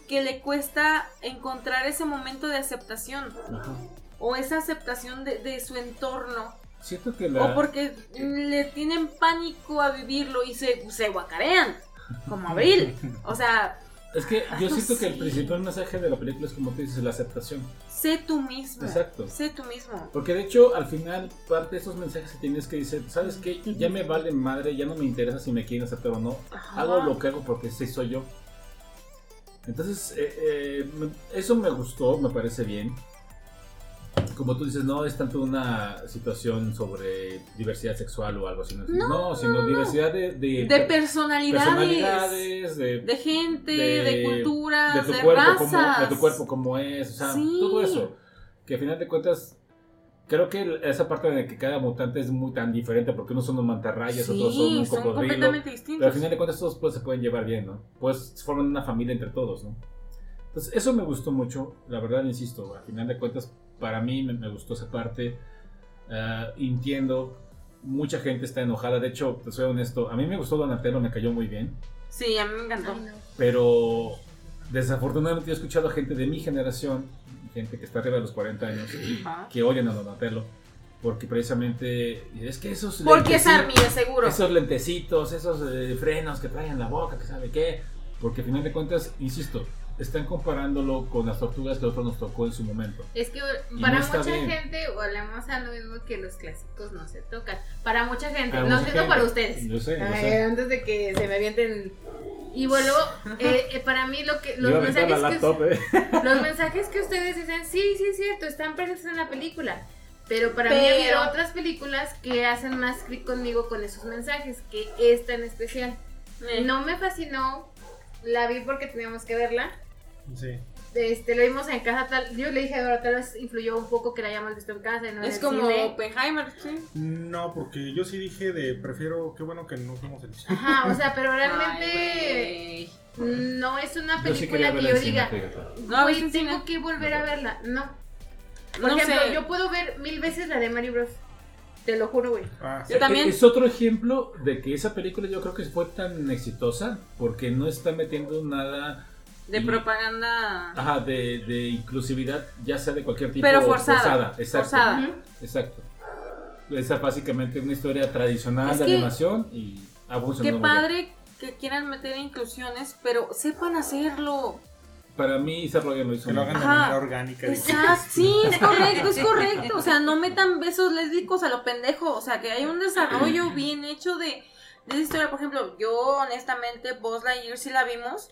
que le cuesta encontrar ese momento de aceptación Ajá. o esa aceptación de, de su entorno Siento que la. o porque le tienen pánico a vivirlo y se, se guacarean como Abril. O sea, Es que yo siento que el principal mensaje de la película es como tú dices, la aceptación. Sé tú mismo. Exacto. Sé tú mismo. Porque de hecho, al final, parte de esos mensajes que tienes que decir, ¿sabes qué? Ya me vale madre, ya no me interesa si me quieren aceptar o no. Ajá. Hago lo que hago porque sí soy yo. Entonces, eh, eh, eso me gustó, me parece bien. Como tú dices, no es tanto una situación sobre diversidad sexual o algo así. No, No, No, sino no, diversidad de, de, De personalidades. personalidades, de, De gente, de, culturas, de tu cuerpo razas. como de tu cuerpo como es, o sea, Sí. todo eso. Que al final de cuentas creo que esa parte de que cada mutante es muy tan diferente porque unos son un mantarrayas, Sí, otros son un son cocodrilo. completamente Pero al distintos. final de cuentas todos pues, se pueden llevar bien, ¿no? Pues forman una familia entre todos, ¿no? Entonces eso me gustó mucho, la verdad insisto, al final de cuentas para mí me, me gustó esa parte. Ah, entiendo, mucha gente está enojada, de hecho, te soy honesto, a mí me gustó Donatello, me cayó muy bien. Sí, a mí me encantó. Ay, no. Pero desafortunadamente he escuchado a gente de mi generación, gente que está arriba de los 40 años, Ajá. que odian a Donatello. Porque precisamente es que esos Porque es Army, seguro. esos lentecitos, esos eh, frenos que traen en la boca, que sabe qué. Porque al final de cuentas, insisto, están comparándolo con las tortugas que a nosotros nos tocó en su momento. Es que para no mucha bien. gente volvemos a lo mismo que los clásicos no se tocan. Para mucha gente, Para no mucha gente. para ustedes. Yo sé, yo Ay, sé. antes de que se me avienten. Y vuelvo, eh, eh, para mí lo que los mensajes, la que, laptop, ¿eh? los mensajes que ustedes dicen, sí, sí es cierto, están presentes en la película. Pero para mí Pero- habido otras películas que hacen más clic conmigo con esos mensajes, que esta en especial. Eh, No me fascinó, la vi porque teníamos que verla. Sí. Este, lo vimos en casa, tal, yo le dije a Dora, tal vez influyó un poco que la hayamos visto en casa y no Es el como cine. Oppenheimer, sí. No, porque yo sí dije de prefiero, qué bueno que no fuimos el cine. Ajá, o sea, pero realmente no es una Yo sí película que yo diga. No, güey, ¿viste en tengo cine? que volver a verla. No. Por No ejemplo, sé. yo puedo ver mil veces la de Mario Bros. Te lo juro, güey. Ah, Yo también. Es otro ejemplo de que esa película yo creo que fue tan exitosa porque no está metiendo nada De Y- propaganda. ajá, de, de inclusividad, ya sea de cualquier tipo. Pero forzada. exacto. Forzada. Exacto. Esa es básicamente una historia tradicional Es de que- animación y ha funcionado Qué padre que quieran meter inclusiones, pero sepan hacerlo. Para mí, Seth Rogen lo hizo que lo hagan de manera orgánica. Exacto, sí, es correcto, es correcto. O sea, no metan besos lésbicos a lo pendejo. O sea, que hay un desarrollo bien hecho de, de esa historia. Por ejemplo, yo honestamente, Buzz Lightyear sí la vimos.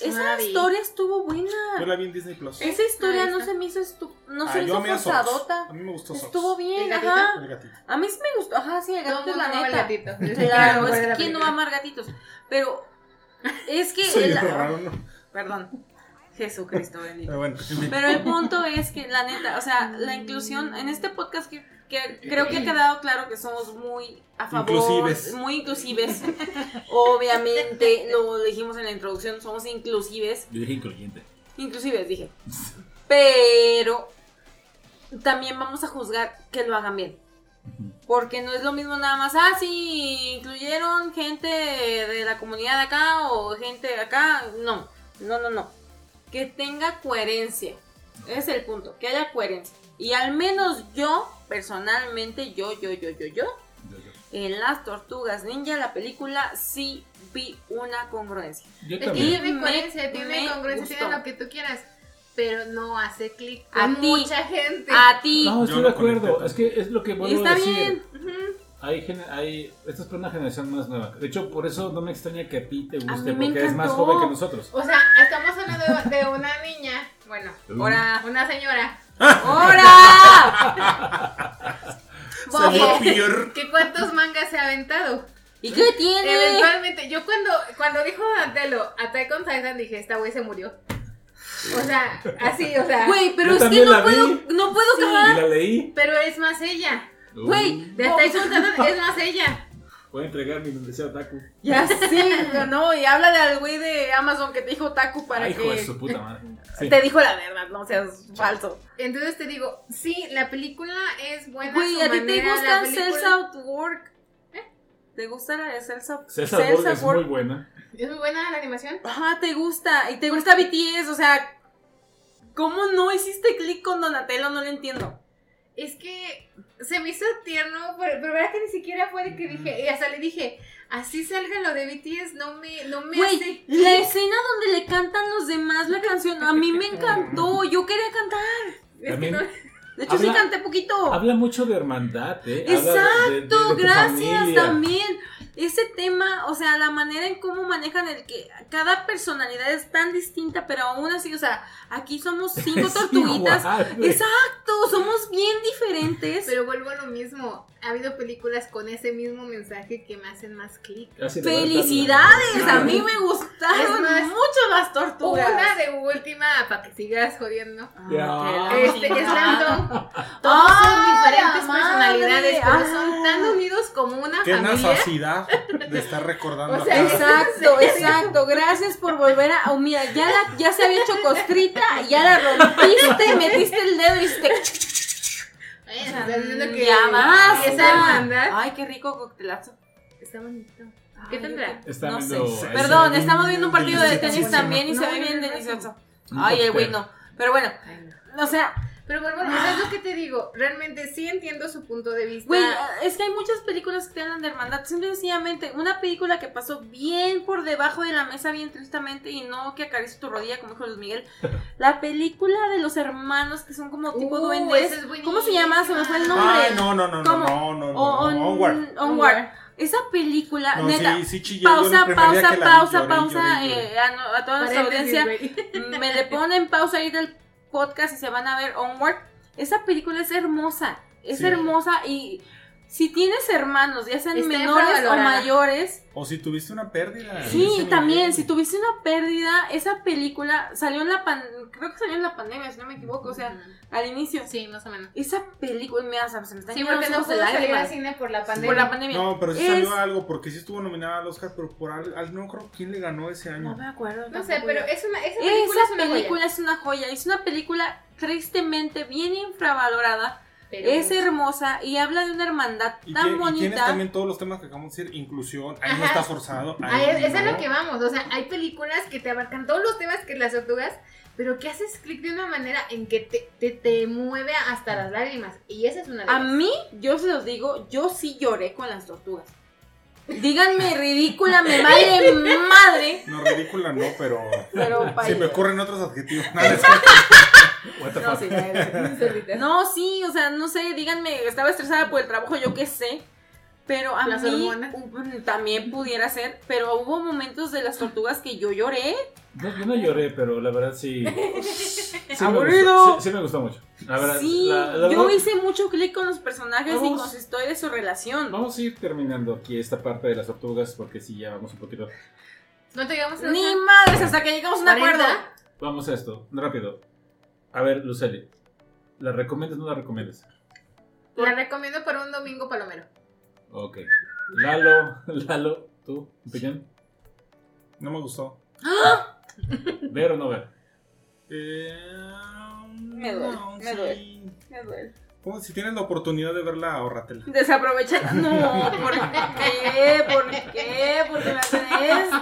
Esa historia estuvo Yo buena. la vi en Disney Plus. Esa historia no se me hizo estu no Ah, se me yo hizo a forzadota. A mí me gustó Sox. Estuvo bien, ajá. El gatito. A mí sí me gustó, ajá, sí, el gatito es la neta. gatito. Claro, es que la quién no va a amar gatitos. Pero es que. Soy la- raro, ¿no? Perdón. Jesucristo bendito. Pero bueno. Pero el punto es que, la neta, o sea, la inclusión en este podcast que, que creo que ha quedado claro que somos muy a favor, Inclusives. muy inclusives. Obviamente, lo dijimos en la introducción, somos inclusives. Yo dije incluyente. Inclusives, dije. Pero también vamos a juzgar que lo hagan bien. Porque no es lo mismo nada más, ah, sí, incluyeron gente de la comunidad de acá o gente de acá. No, no, no, no. Que tenga coherencia. Ese es el punto, que haya coherencia. Y al menos yo, personalmente, yo, yo, yo, yo, yo, Yo- yo- en Las Tortugas Ninja, la película, sí vi una congruencia. Yo también. tiene Me- coherencia, tiene me congruencia, tiene lo que tú quieras. Pero no hace clic A ti. mucha gente. A ti. No, estoy Yo de no conecté acuerdo. tanto. Es que es lo que vuelvo Está a decir. bien. ujú. Hay, gene- hay, esto es para una generación más nueva. De hecho, por eso no me extraña que a ti te guste, porque es más joven que nosotros. O sea, estamos hablando de, de una niña, bueno, ¡Hora! una señora, ¡Hora! Que cuántos mangas se ha aventado. ¿Y qué tiene? Eventualmente, yo cuando, cuando dijo Donatello, Attack on Titan, dije, esta güey se murió. O sea, así, o sea. Güey, pero Yo es que no vi. puedo, no puedo Sí. Y acabar. la leí. Pero es más ella. Güey, De Attack on Titan es más ella. Voy a entregar mi deseo Taku. Ya sé, no, y háblale al güey de Amazon que te dijo Taku para Ay, hijo de que su puta madre. Sí. te dijo la verdad, no seas falso. Entonces te digo, sí, la película es buena. Güey, ¿a ti te película- Cells Out Work? ¿Te gusta la de Cells Out Cells Borg at es Work? muy buena. Es muy buena la animación. Ajá, te gusta. Y te gusta BTS, o sea, ¿cómo no hiciste clic con Donatello? No lo entiendo. Es que se me hizo tierno, pero, pero verdad que ni siquiera fue de que dije, y hasta le dije, así salga lo de BTS, no me, no me Güey, hace la escena donde le cantan los demás la canción, a mí me encantó. Yo quería cantar. Es que También- no- De hecho, sí Habla- canté poquito. Habla mucho de hermandad, ¿eh? Habla de- de- de- de Exacto, gracias familia. también. Ese tema, o sea, la manera en cómo manejan el que cada personalidad es tan distinta, pero aún así, o sea, aquí somos cinco tortuguitas. Exacto, somos bien diferentes. Pero vuelvo a lo mismo. Ha habido películas con ese mismo mensaje que me hacen más clic. Así te voy a dar Felicidades, a mí me gustaron más, mucho las tortugas. Una de última, para que sigas jodiendo. Ya. Este es Landon. Todos ¡Ay, son diferentes personalidades, pero Ah. son tan unidos como una Qué familia. necesidad de estar recordando O sea. Exacto, exacto. Gracias por volver a. Oh, mira, ya, la, ya se había hecho costrita, ya la rompiste, metiste el dedo y hiciste. Ay, estás diciendo que ya esa hermandad Ay, qué rico coctelazo. está bonito. ¿Qué Ay, tendrá? Está no sé. Perdón, estamos viendo un partido de tenis también y se ve bien delicioso. Ay, el güey no. Pero bueno, o sea, Pero bueno, bueno, es lo que te digo. Realmente sí entiendo su punto de vista. Güey, es que hay muchas películas que te hablan de hermandad. Simple y sencillamente, una película que pasó bien por debajo de la mesa, bien tristemente, y no que acaricie tu rodilla, como dijo Luis Miguel. La película de los hermanos que son como tipo Uh, duendes. es ¿Cómo se llama? Se me fue el nombre. Ay, no, no, no, no, ¿Cómo? no, no, no, on- Onward. Onward. Esa película, No, neta. sí, sí chillé Pausa, pausa, vi, pausa, lloré, pausa. lloré, lloré. eh, a, no- a toda nuestra audiencia. me le ponen pausa ahí del podcast y se van a ver Onward. Esa película es hermosa, es Sí. hermosa y si tienes hermanos, ya sean Está menores o mayores, O si tuviste una pérdida. sí, también, si tuviste una pérdida, esa película salió en la pan, creo que salió en la pandemia, si no me equivoco, o sea, al inicio. Sí, más o menos. Esa película, mira, se me están Sí, porque los no pudo salir al cine por la pandemia. por la pandemia. No, pero sí Es- salió algo, porque sí estuvo nominada al Oscar, pero por al, al- no creo quién le ganó ese No año. me acuerdo. No sé, pero es una, esa película Esa es una película joya. es una joya, es una película tristemente bien infravalorada. Pero- Es hermosa y habla de una hermandad Y, tan que- y tienes bonita. también todos los temas que acabamos de decir, inclusión, ahí no está forzado. Ah, Ahí es, es a lo que vamos, o sea, hay películas que te abarcan todos los temas que las tortugas, pero que haces clic de una manera en que te, te, te mueve hasta las lágrimas. Y esa es una de A mí, yo se los digo, yo sí lloré con las tortugas. Díganme ridícula, me vale madre. No, ridícula no, pero. Vaya. me ocurren otros adjetivos. Nada, es- What the No, fuck? sí, ya. No, sí, o sea, no sé, díganme, estaba estresada por el trabajo, yo qué sé. Pero a Las mí hormonas. también pudiera ser, pero hubo momentos de las tortugas que yo lloré. No, yo no lloré, pero la verdad sí. sí me Aburrido. gustó, sí, sí me gustó mucho. La verdad, sí, la- la yo verdad- hice mucho clic con los personajes y Vamos. con su historia y su relación. Vamos a ir terminando aquí esta parte de las tortugas porque sí, ya vamos un poquito. No te digamos Ni madres, hasta que llegamos a un acuerdo. 40. Vamos a esto, rápido. A ver, Luceli, ¿la recomiendas o no la recomiendas? La recomiendo para un domingo palomero. Ok. Lalo, Lalo, ¿tú? ¿Opinión? No me gustó. ¿Ver o no ver? Eh, Me duele, no, me sí. duele. Me duele. Pues, si tienes la oportunidad de verla, ahorratela. Desaprovecha. No, ¿por qué? ¿Por qué? ¿Por qué me hacen esto?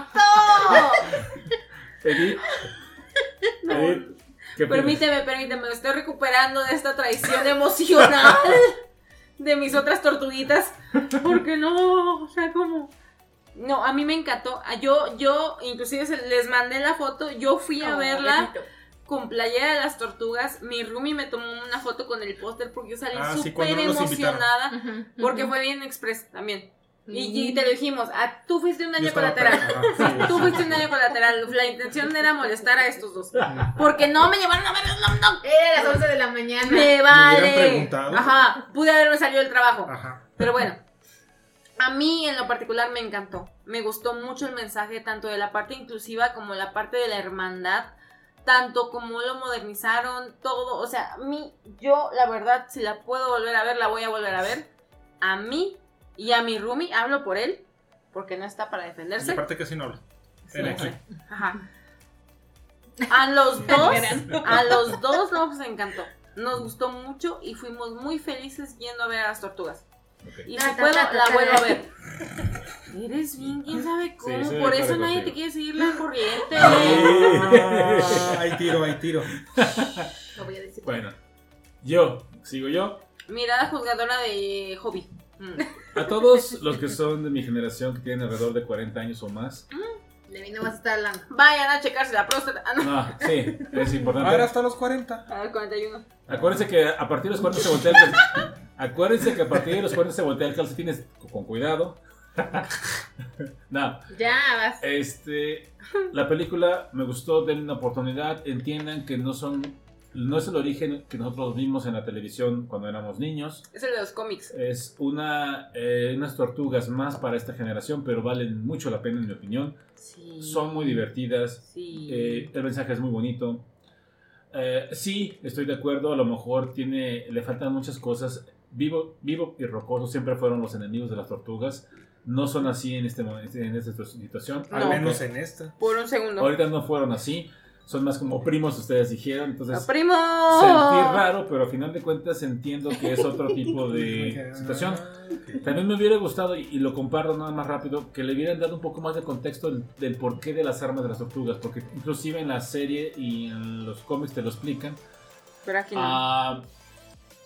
Edith, Edith, ¿qué opinas? Permíteme, permíteme, me estoy recuperando de esta traición emocional de mis otras tortuguitas. Porque no, o sea, como... No, a mí me encantó. Ah, Yo, yo, inclusive les mandé la foto, yo fui a Oh, verla Betito. con playera de las tortugas. Mi roomie me tomó una foto con el póster porque yo salí Ah, súper emocionada. Porque fue bien express también. Y, y te lo dijimos, ah, tú fuiste un daño colateral. sí, Tú sí. fuiste un daño colateral. La intención era molestar a estos dos. Porque no me llevaron a ver el Nom Nom. Era las 11 de la mañana. Me vale. preguntado. Ajá. Pude haberme salido del trabajo. Ajá. Pero bueno, a mí en lo particular me encantó. Me gustó mucho el mensaje tanto de la parte inclusiva como la parte de la hermandad. Tanto como lo modernizaron, todo. O sea, a mí, yo la verdad, si la puedo volver a ver, la voy a volver a ver. A mí y a mi roomie, hablo por él, porque no está para Y defenderse. aparte casi no habla. Sí, sí. aquí. Ajá. A los dos, a los dos nos encantó. Nos gustó mucho y fuimos muy felices yendo a ver a las tortugas. Y si puedo, la vuelvo a ver. Eres bien, quién sabe cómo. Por eso nadie te quiere seguir la corriente. Ah, hay tiro, hay tiro. Lo voy a decir. Bueno, yo, sigo yo. Mirada juzgadora de hobby. Mm. A todos los que son de mi generación, que tienen alrededor de 40 años o más. De mí no vas a estar hablando. Vayan a checarse la próstata. Ah, no. No, sí, es A importante. ver, hasta los 40. A ver, 41. Acuérdense que a partir de los 40 se voltea el calcetín. Acuérdense que a partir de los 40 se voltea el calcetín con cuidado. no, Ya vas. este, la película me gustó, denle una oportunidad, entiendan que no son, no es el origen que nosotros vimos en la televisión cuando éramos niños. Es el de los cómics. Es una, eh, unas tortugas más para esta generación, pero valen mucho la pena en mi opinión. Sí. Son muy divertidas, Sí. eh, el mensaje es muy bonito. Eh, sí, estoy de acuerdo, a lo mejor tiene, le faltan muchas cosas. Vivo, Vivo y Rocoso siempre fueron los enemigos de las tortugas. No son así en, este, en esta situación. Al No. menos en esta. Por un segundo. Ahorita no fueron así. Son más como primos, ustedes dijeron. Entonces, ¡Ah, ¡Primo! sentí raro, pero a final de cuentas entiendo que es otro tipo de situación. También me hubiera gustado, y, y lo comparto nada más rápido, que le hubieran dado un poco más de contexto del, del porqué de las armas de las tortugas, porque inclusive en la serie y en los cómics te lo explican. Pero aquí no. A,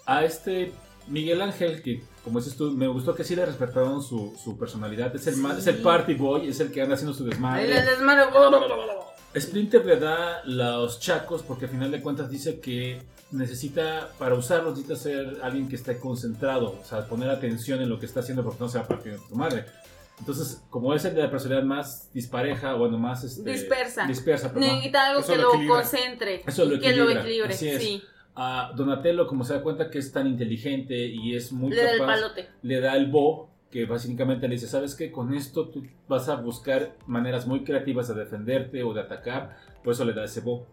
a este Miguel Ángel, que como dices tú, me gustó que sí le respetaron su, su personalidad, es el, ma- es el party boy, es el que anda haciendo su desmadre. les desmadre. Splinter le da los chacos porque al final de cuentas dice que necesita, para usarlos, necesita ser alguien que esté concentrado, o sea, poner atención en lo que está haciendo porque no se va a partir de tu madre. Entonces, como es el de la personalidad más dispareja, bueno, más este, Dispersa. dispersa, perdón. Necesita algo que lo equilibra. concentre. Eso lo que lo equilibre. así es. Sí. A Donatello, como se da cuenta que es tan inteligente y es muy Le da el capaz, palote. le da el bo, que básicamente le dice, ¿sabes qué? Con esto tú vas a buscar maneras muy creativas de defenderte o de atacar, por eso le da ese bo.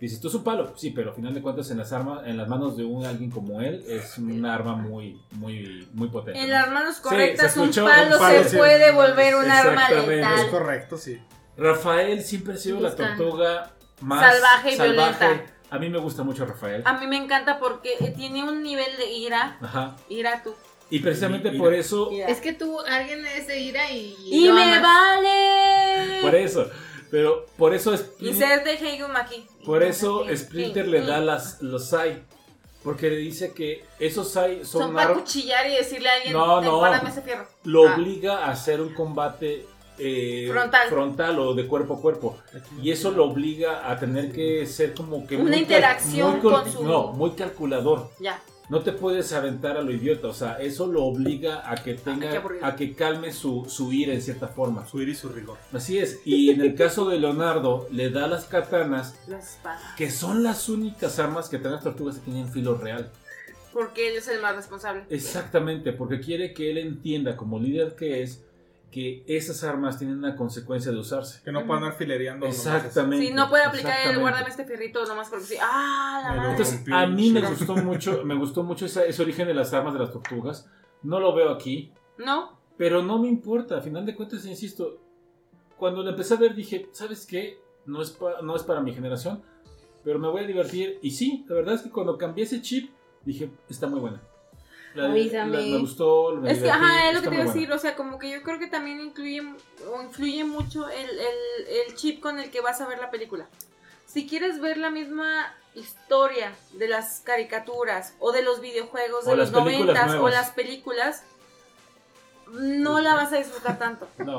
Dices, tú es un palo, sí, pero al final de cuentas en las armas, en las manos de un alguien como él, es un arma muy, muy, muy potente. En ¿no? las manos correctas, un escuchó, palo, un palo, se sí. puede volver un arma Exactamente. Es letal. correcto, sí. Rafael siempre ha sido la tortuga más Salvaje y violenta. A mí me gusta mucho Rafael. A mí me encanta porque tiene un nivel de ira. Ajá. Ira tú. Y precisamente por eso. Es que tú, alguien es de ira y. Y lo me amas. vale. por eso, pero por eso es Inserte Heigun aquí. Por eso Splinter le da las, los Sai. Porque le dice que esos Sai son, Son para cuchillar y decirle a alguien, No, "Ten, no. ese fierro. Lo Ah. obliga a hacer un combate eh, Frontal. frontal o de cuerpo a cuerpo. Y eso lo obliga a tener que ser como que. Una cal- interacción muy con su- No, muy calculador. Ya. No te puedes aventar a lo idiota. O sea, eso lo obliga a que qué tenga. a que calme su, su ira en cierta forma. Su ir y su rigor. Así es. Y en el caso de Leonardo, le da las katanas. La espada. Que son las únicas armas que traen las tortugas que tienen filo real. Porque él es el más responsable. Exactamente, porque quiere que él entienda como líder que es que esas armas tienen una consecuencia de usarse. Que no puedan andar filereando. Exactamente. Si no puede aplicar el guárdame este fierrito nomás porque sí. ¡Ah, la madre! Entonces, a mí me gustó mucho, me gustó mucho esa- ese origen de las armas de las tortugas. No lo veo aquí, ¿No? pero no me importa. A final de cuentas, insisto, cuando lo empecé a ver dije, ¿sabes qué? No es, pa- no es para mi generación, pero me voy a divertir. Y sí, la verdad es que cuando cambié ese chip, dije, está muy buena. La- Avísame. la- me gustó, me Es que, ajá, es lo que te iba a decir. buena. O sea, como que yo creo que también incluye o influye mucho el, el- el chip con el que vas a ver la película. Si quieres ver la misma historia de las caricaturas o de los videojuegos de O los las películas noventas o las películas, no la vas a disfrutar tanto. No.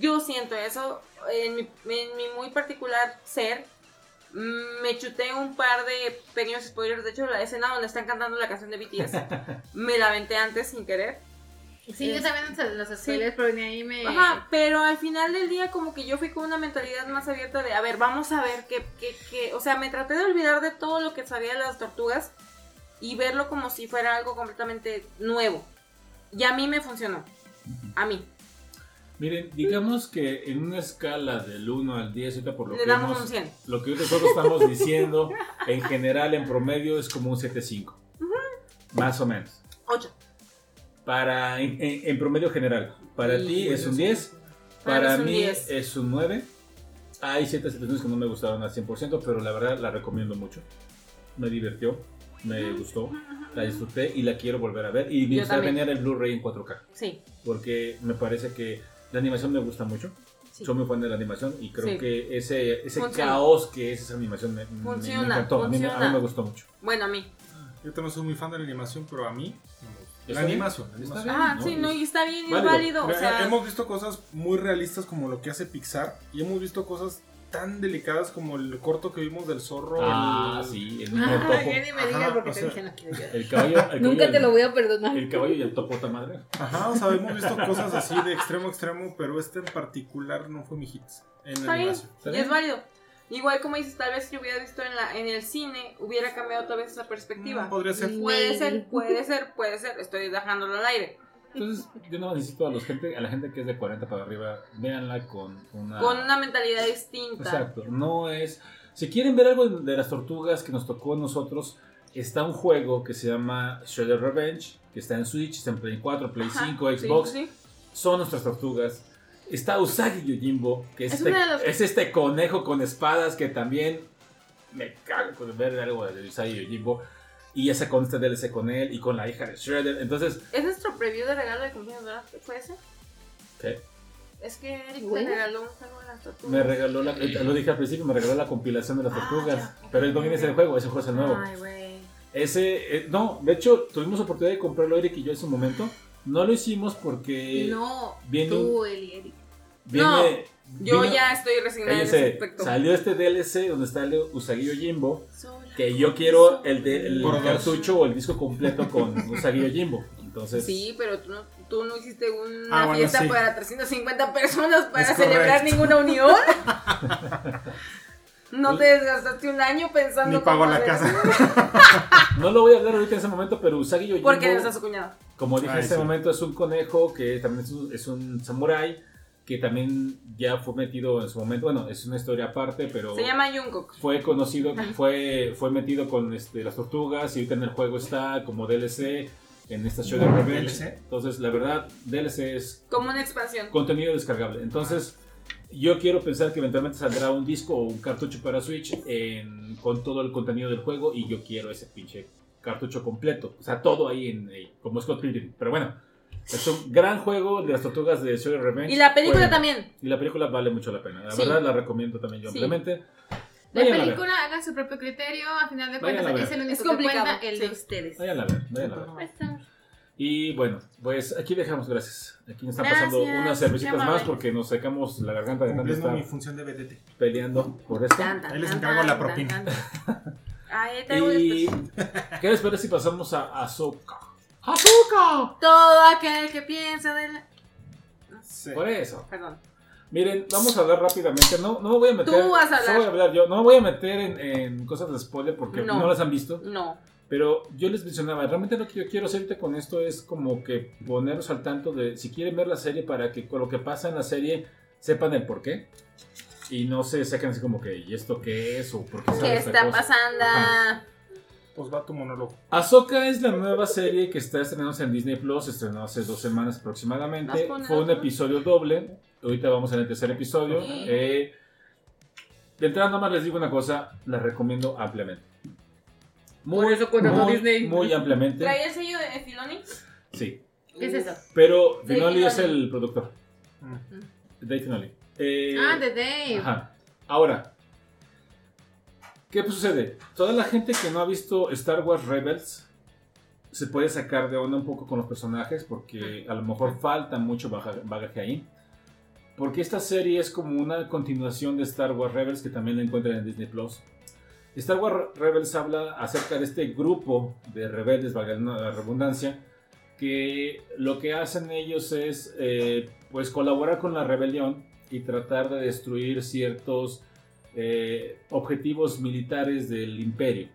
Yo siento eso en mi, en mi muy particular ser. Mm, Me chuté un par de pequeños spoilers. De hecho, la escena donde están cantando la canción de BTS me la aventé antes sin querer. Sí, yo Es- también los spoilers, pero ni ahí me. Ajá, pero al final del día como que yo fui con una mentalidad más abierta de, a ver, vamos a ver qué, qué, qué... O sea, me traté de olvidar de todo lo que sabía de las tortugas y verlo como si fuera algo completamente nuevo. Y a mí me funcionó. A mí. Miren, digamos que en una escala del 1 al 10, ahorita por lo Le que damos hemos- un 100. lo que nosotros estamos diciendo, en general, en promedio, es como un 7.5. Más o menos. 8. Para, en, en- en promedio general. Para Sí, ti es un 10. Para mí Para es un mí 10. es un 9. Hay ciertas situaciones que no me gustaron al 100%, pero la verdad la recomiendo mucho. Me divirtió, me gustó, la disfruté y la quiero volver a ver. Y me gustaría tener el Blu-ray en 4K, Sí, porque me parece que la animación me gusta mucho. sí. Soy muy fan de la animación y creo Sí. que ese, ese Funciona. caos que es esa animación me, me- me Funciona, encantó. A mí, me- a mí funciona. me gustó mucho. Bueno, a mí. Yo también soy muy fan de la animación, pero a mí no me gusta. ¿Está La bien? animación. la. Ah, ¿no? sí, no, y está bien, y es Válido. válido. O Mira, sea, hemos visto cosas muy realistas como lo que hace Pixar y hemos visto cosas tan delicadas como el corto que vimos del zorro. Ah, el- sí, el Ah, topo. ya ni me digas porque te sea, dije no quiero llorar. El caballo, el caballo Nunca te el- lo voy a perdonar. El caballo y el topo ta madre. Ajá, o sea, hemos visto cosas así de extremo a extremo, pero este en particular no fue mi hit en Está bien, animación. Es válido. Igual como dices, tal vez si hubiera visto en, la, en el cine, hubiera cambiado tal vez esa perspectiva. Mm, podría ser. Puede ser, puede ser, puede ser. Estoy dejándolo al aire. Entonces, yo no necesito a, los gente, a la gente que es de 40 para arriba, véanla con una... Con una mentalidad distinta. Exacto, no es... Si quieren ver algo de las tortugas que nos tocó a nosotros, está un juego que se llama Shredder Revenge, que está en Switch, está en Play 4, Play Ajá, 5, sí, Xbox. sí. Son nuestras tortugas. Está Usagi Yojimbo, que es, Es este, los- es este conejo con espadas que también me cago con ver algo de Usagi Yojimbo. Y esa con este DLC con él y con la hija de Shredder. Entonces, Es nuestro preview de regalo de cumpleaños, ¿verdad? ¿Fue ese? ¿qué? Es que Eric me regaló un juego de las tortugas. Me regaló, la, eh, lo dije al principio, me regaló la compilación de las Ah, tortugas. ya. Pero él no viene ese juego, ese juego es el nuevo. Ay, güey. Ese, eh, no, de hecho, tuvimos oportunidad de comprarlo Eric y yo en su momento. No lo hicimos porque No, viene tú, Eli, Eric. viene, No, Yo vino- ya estoy resignada en ese cállense, aspecto. salió este DLC donde está el Usagi Jimbo. Que yo quiero el, de, el Por cartucho o el disco completo con Usagi Jimbo. Entonces, Sí, pero tú no, tú no hiciste una Ah, bueno, fiesta sí. para 350 personas para Es celebrar correcto. ninguna unión. no te desgastaste un año pensando Ni pago cómo la hacer- casa. no lo voy a hablar ahorita en ese momento, pero Usagi Jimbo. Porque no está su cuñado. Como dije Ay, en ese sí. momento, es un conejo que también es un, es un samurái que también ya fue metido en su momento. Bueno, es una historia aparte, pero Se llama Jungkook. fue conocido, fue, fue metido con este, las tortugas y ahorita en el juego está como DLC en esta show de Revenge. DLC. Entonces, la verdad, DLC es Como una expansión. contenido descargable. Entonces, yo quiero pensar que eventualmente saldrá un disco o un cartucho para Switch en- con todo el contenido del juego y yo quiero ese pinche cartucho completo. O sea, todo ahí en, eh, como Scott Pilgrim. Pero bueno, es un gran juego de las tortugas de Shredder Revenge. Y la película Jueguen. también. Y la película vale mucho la pena. La Sí. verdad, la recomiendo también yo Sí. ampliamente. La Vayan película hagan su propio criterio, a final de cuentas es el único Es que complicado, cuenta, el de ustedes. Vayan a ver, vayan a ver. Y bueno, pues aquí dejamos, gracias. Aquí nos están Gracias, pasando unas cervecitas más porque nos secamos la garganta de tanto Cumpliendo mi estar función de BTT. peleando por esto. Tan, tan, Ahí les encargo tan, la tan, propina. tan. Ahí Y. ¿qué les parece si pasamos a Ahsoka? ¡Ahsoka! Todo aquel que piensa de la... Sí. Por eso. Perdón. Miren, vamos a hablar rápidamente. No, no me voy a meter. Tú vas a hablar. voy a hablar yo. No me voy a meter en, en cosas de spoiler porque no. No. las han visto. No. Pero yo les mencionaba, realmente lo que yo quiero hacerte con esto es como que ponerlos al tanto de si quieren ver la serie para que con lo que pasa en la serie sepan el por qué. Y no se saquen así como que, ¿y esto qué es? ¿O por qué ¿Qué está cosa? pasando? Pues va tu monólogo. Ahsoka es la nueva serie que está estrenándose en Disney Plus, estrenó hace dos semanas aproximadamente. Fue un episodio doble. Ahorita vamos en el tercer episodio. Eh, de entrada, nada más les digo una cosa, la recomiendo ampliamente. Muy, Por eso contrató muy, Disney. muy ampliamente. ¿Traía el sello de Filoni? Sí. ¿Qué es eso? Pero Finoli es Filoni. el productor. Mm. Dave Finoli. Eh, Ah, de Dave. Ajá. Ahora, ¿qué sucede? Toda la gente que no ha visto Star Wars Rebels se puede sacar de onda un poco con los personajes porque a lo mejor falta mucho bagaje ahí. Porque esta serie es como una continuación de Star Wars Rebels que también la encuentran en Disney Plus. Star Wars Rebels habla acerca de este grupo de rebeldes, valga la redundancia, que lo que hacen ellos es eh, pues colaborar con la rebelión y tratar de destruir ciertos eh, objetivos militares del imperio.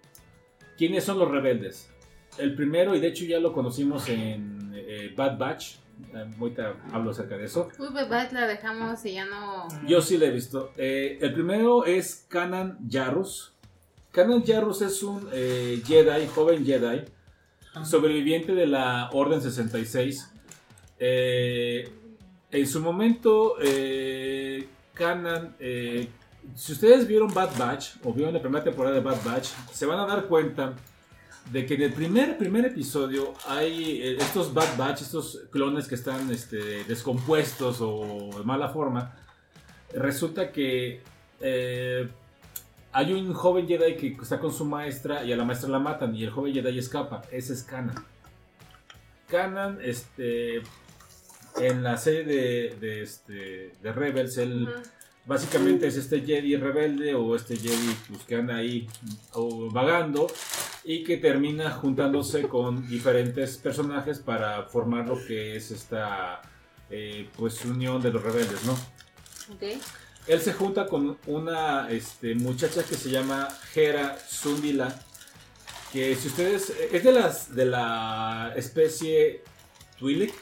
¿Quiénes son los rebeldes? El primero, y de hecho ya lo conocimos en eh, Bad Batch, eh, ahorita hablo acerca de eso. Uy, pues Bad la dejamos y ya no. Yo sí la he visto. Eh, el primero es Kanan Jarrus. Kanan Jarrus es un eh, Jedi, joven Jedi, sobreviviente de la Orden 66. Eh, en su momento, eh, Kanan, eh, si ustedes vieron Bad Batch o vieron la primera temporada de Bad Batch, se van a dar cuenta de que en el primer, primer episodio hay eh, estos Bad Batch, estos clones que están este, descompuestos o de mala forma. Resulta que eh, hay un joven Jedi que está con su maestra y a la maestra la matan y el joven Jedi escapa. Ese es Kanan. Kanan, este, en la serie de, este, de Rebels, él. Básicamente es este Jedi rebelde o este Jedi pues, que anda ahí o, vagando y que termina juntándose con diferentes personajes para formar lo que es esta eh, pues unión de los rebeldes, ¿no? Ok. Él se junta con una este, muchacha que se llama Hera Sundila, que si ustedes es de las de la especie Twi'lek,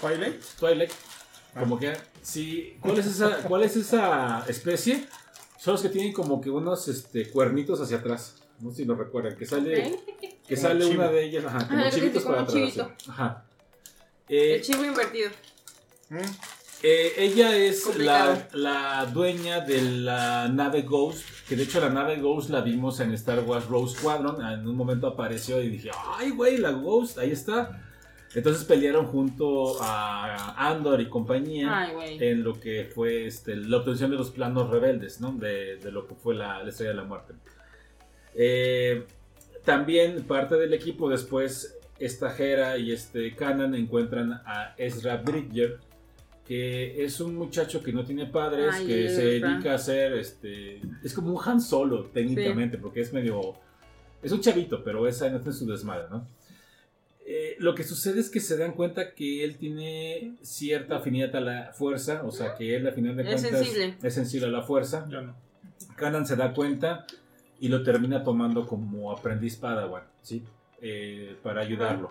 Twilight. Twilight, como que sí, ¿cuál es esa cuál es esa especie? Son los que tienen como que unos este, cuernitos hacia atrás. No sé si lo recuerdan, que sale que Como sale chivo. una de ellas, ajá, como Ajá, chivitos como para atrás. chivito. Ajá. Eh, El chivo invertido. Mm. Eh, ella es la, la dueña de la nave Ghost, que de hecho la nave Ghost la vimos en Star Wars Rogue Squadron, en un momento apareció y dije, ay güey, la Ghost, ahí está. Entonces pelearon junto a Andor y compañía Ay, en lo que fue este, la obtención de los planos rebeldes, ¿no? De, de lo que fue la, la Estrella de la Muerte. Eh, también parte del equipo después, esta Hera y este Kanan encuentran a Ezra Bridger, que es un muchacho que no tiene padres, Ay, que se dedica a hacer, este, es como un Han Solo técnicamente, porque es medio, es un chavito, pero esa no es su desmadre, ¿no? Eh, lo que sucede es que se dan cuenta que él tiene cierta afinidad a la fuerza, o sea que él al final de Es cuentas sensible. es sensible a la fuerza. Yo no. Kanan se da cuenta y lo termina tomando como aprendiz Padawan, ¿sí? Eh, para ayudarlo.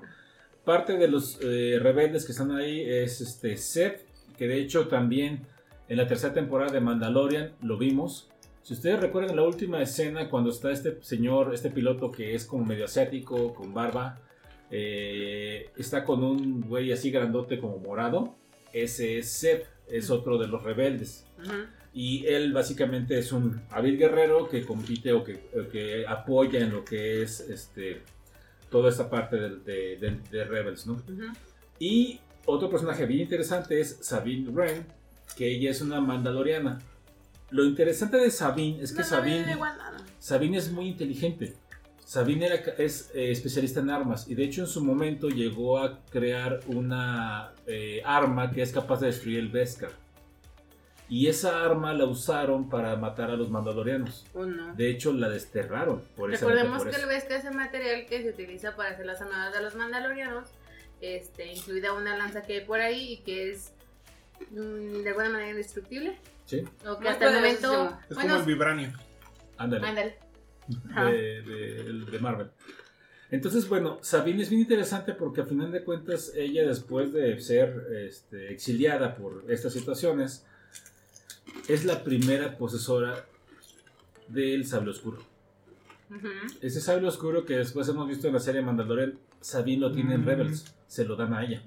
Parte de los eh, rebeldes que están ahí es este Seth, que de hecho también en la tercera temporada de Mandalorian lo vimos. Si ustedes recuerdan la última escena cuando está este señor, este piloto que es como medio asiático, con barba, eh, está con un güey así grandote como morado, ese es Seth, es otro de los rebeldes. Y él básicamente es un hábil guerrero que compite o que, o que apoya en lo que es este, toda esta parte de, de- de- de Rebels, ¿no? Y otro personaje bien interesante es Sabine Wren, que ella es una mandaloriana. Lo interesante de Sabine es que No, no, Sabine. Sabine es muy inteligente. Sabine era- es eh, especialista en armas y de hecho en su momento llegó a crear una eh, arma que es capaz de destruir el Beskar. Y esa arma la usaron para matar a los mandalorianos. Oh, no. De hecho la desterraron por Recordemos por que el Vesca es el material que se utiliza para hacer las armadas de los mandalorianos, este, incluida una lanza que hay por ahí y que es mm, de alguna manera indestructible. Sí, O que Muy hasta el momento. Es bueno, como el vibranio. ándale. ándale. De, de- de Marvel. Entonces, bueno, Sabine es bien interesante porque a final de cuentas ella después de ser este, exiliada por estas situaciones, es la primera posesora del sable oscuro. Ese sable oscuro que después hemos visto en la serie Mandalorian, Sabine lo tiene en Mm. Rebels, se lo dan a ella,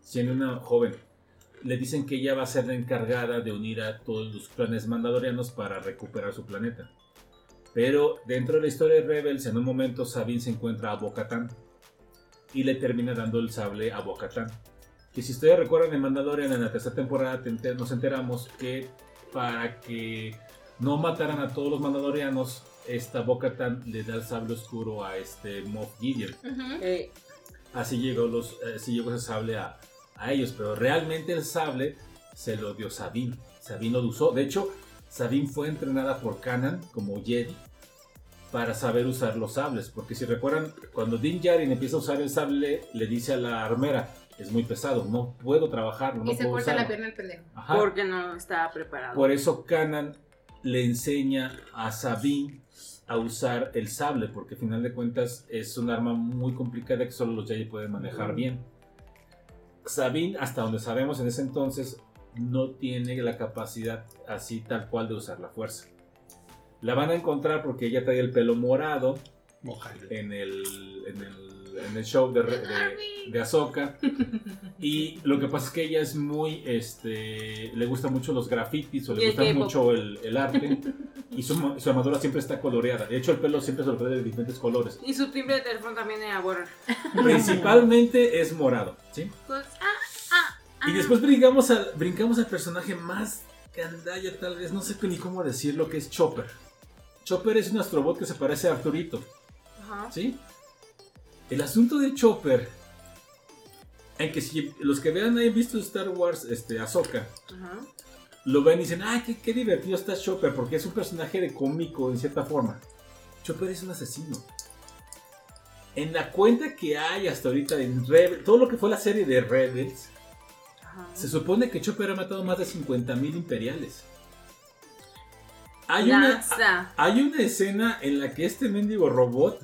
siendo una joven. Le dicen que ella va a ser la encargada de unir a todos los clanes mandalorianos para recuperar su planeta. Pero dentro de la historia de Rebels, en un momento Sabine se encuentra a Bo-Katan y le termina dando el sable a Bo-Katan. Que si ustedes recuerdan en Mandalorian, en la tercera temporada te enter- nos enteramos que para que no mataran a todos los mandalorianos, esta Bo-Katan le da el sable oscuro a este Moff Gideon. Eh, Así llegó, los, eh, así llegó ese sable a, a ellos, pero realmente el sable se lo dio Sabine. Sabine lo usó. De hecho, Sabine fue entrenada por Kanan como Jedi para saber usar los sables. Porque si recuerdan, cuando Din Djarin empieza a usar el sable, le dice a la armera, es muy pesado, no puedo trabajarlo, no y se puedo corta la usarlo". pierna el pendejo. Ajá. Porque no estaba preparado. Por eso Kanan le enseña a Sabine a usar el sable, porque al final de cuentas es un arma muy complicada que solo los Jedi pueden manejar bien. Sabine, hasta donde sabemos en ese entonces, no tiene la capacidad así tal cual de usar la fuerza. La van a encontrar porque ella trae el pelo morado en el, en el, en el show de, de, de Ahsoka. Y lo que pasa es que ella es muy, este, le gusta mucho los grafitis o Y le gusta mucho el, el arte. Y su, su armadura siempre está coloreada. De hecho, el pelo siempre se lo trae de diferentes colores. Y su timbre de teléfono también era borrar. Principalmente es morado, ¿sí? Pues, ah. Y después brincamos al, brincamos al personaje más gandalla, tal vez, no sé ni cómo decirlo, que es Chopper. Chopper es un astrobot que se parece a Arturito. Ajá. ¿Sí? El asunto de Chopper, en que si los que vean hayan visto Star Wars, este, Ahsoka, Ajá. lo ven y dicen, ay, qué, qué divertido está Chopper, porque es un personaje de cómico en cierta forma. Chopper es un asesino. En la cuenta que hay hasta ahorita en Rebels, todo lo que fue la serie de Rebels, Ajá. se supone que Chopper ha matado más de 50.000 imperiales. Hay una, hay una escena en la que este mendigo robot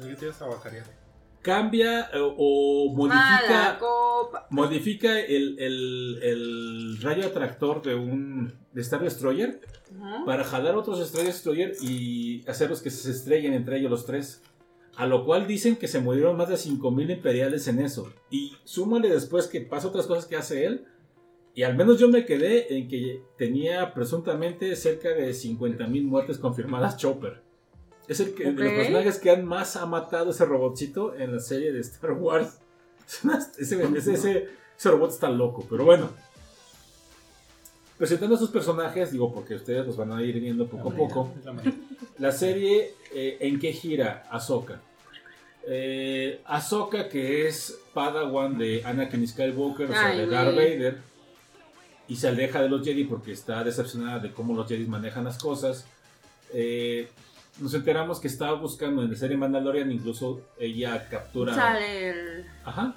cambia eh, o modifica, modifica el, el- el rayo atractor de un de Star Destroyer para jalar otros Star Destroyer y hacerlos que se estrellen entre ellos los tres. A lo cual dicen que se murieron más de 5.000 imperiales en eso. Y súmale después que pasa otras cosas que hace él. Y al menos yo me quedé en que tenía presuntamente cerca de 50.000 muertes confirmadas Chopper. Es el que, de los personajes que han más ha matado ese robotcito en la serie de Star Wars. Ese, ese- ese- ese robot está loco, pero bueno. Presentando a sus personajes, digo porque ustedes los van a ir viendo poco a poco. La serie, eh, ¿en qué gira Ahsoka? Eh, Ahsoka, que es Padawan de Anakin Skywalker, o sea, Ay, de Darth. Vader, y se aleja de los Jedi porque está decepcionada de cómo los Jedi manejan las cosas. Eh, nos enteramos que estaba buscando en la serie Mandalorian, incluso ella captura. Sale el. Ajá.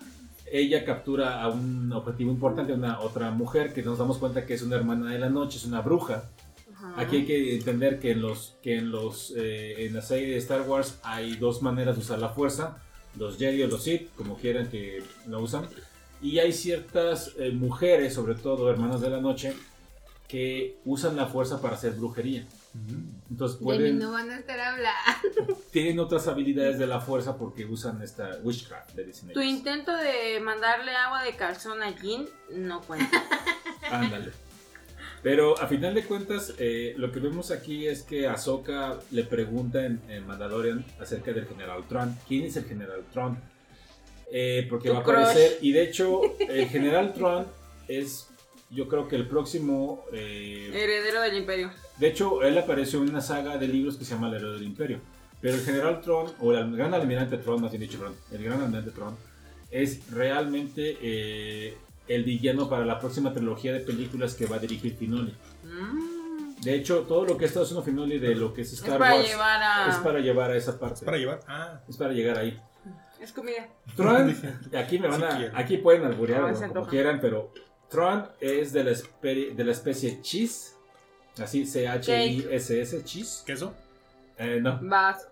Ella captura a un objetivo importante, a una otra mujer que nos damos cuenta que es una hermana de la noche, es una bruja. Ajá. Aquí hay que entender que en los que en los eh, en la serie de Star Wars hay dos maneras de usar la fuerza, los Jedi o los Sith, como quieran que la usan, y hay ciertas eh, mujeres, sobre todo hermanas de la noche, que usan la fuerza para hacer brujería. Entonces De mí pueden no van a estar hablando. tienen otras habilidades de la fuerza porque usan esta witchcraft, le dicen Tu ellos. intento de mandarle agua de calzón a Jin no cuenta. Ándale. Pero a final de cuentas, eh, lo que vemos aquí es que Ahsoka le pregunta en, en Mandalorian acerca del General Tron. ¿Quién es el General Tron? Eh, porque Tu va a crush. aparecer. Y de hecho, el General Tron es, yo creo que el próximo. eh, Heredero del imperio. de hecho, él apareció en una saga de libros que se llama El héroe del Imperio. Pero el General Tron, o el gran almirante Tron, más bien dicho, perdón, el gran almirante Tron, es realmente eh, el villano para la próxima trilogía de películas que va a dirigir Finoli. Mm. De hecho, todo lo que está haciendo Finoli de lo que es Es Star para Wars a. es para llevar a esa parte. Para llevar. Ah. Es para llegar ahí. Es comida. Tron, aquí me van a, quieren. aquí pueden alburear No, o se como quieran, pero Tron es de la, espe- de la especie Cheese, así C-H-I-S-S, Cheese. ¿Queso? Eh, no, Vas.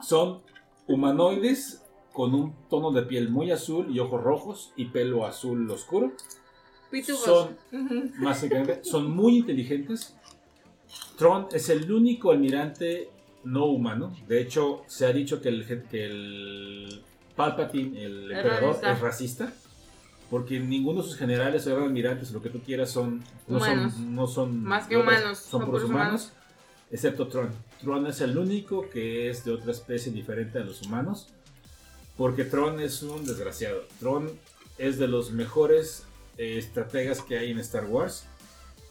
son humanoides con un tono de piel muy azul y ojos rojos y pelo azul oscuro. Pitufos. Son, básicamente, son muy inteligentes. Tron es el único almirante no humano. De hecho, se ha dicho que el, que el Palpatine, el emperador, racista. es racista. Porque ninguno de sus generales o almirantes o lo que tú quieras son no Humanos. son, no son Más que otras- humanos, son son puros puros humanos, excepto Tron. Tron es el único que es de otra especie diferente a los humanos. Porque Tron es un desgraciado. Tron es de los mejores eh, estrategas que hay en Star Wars.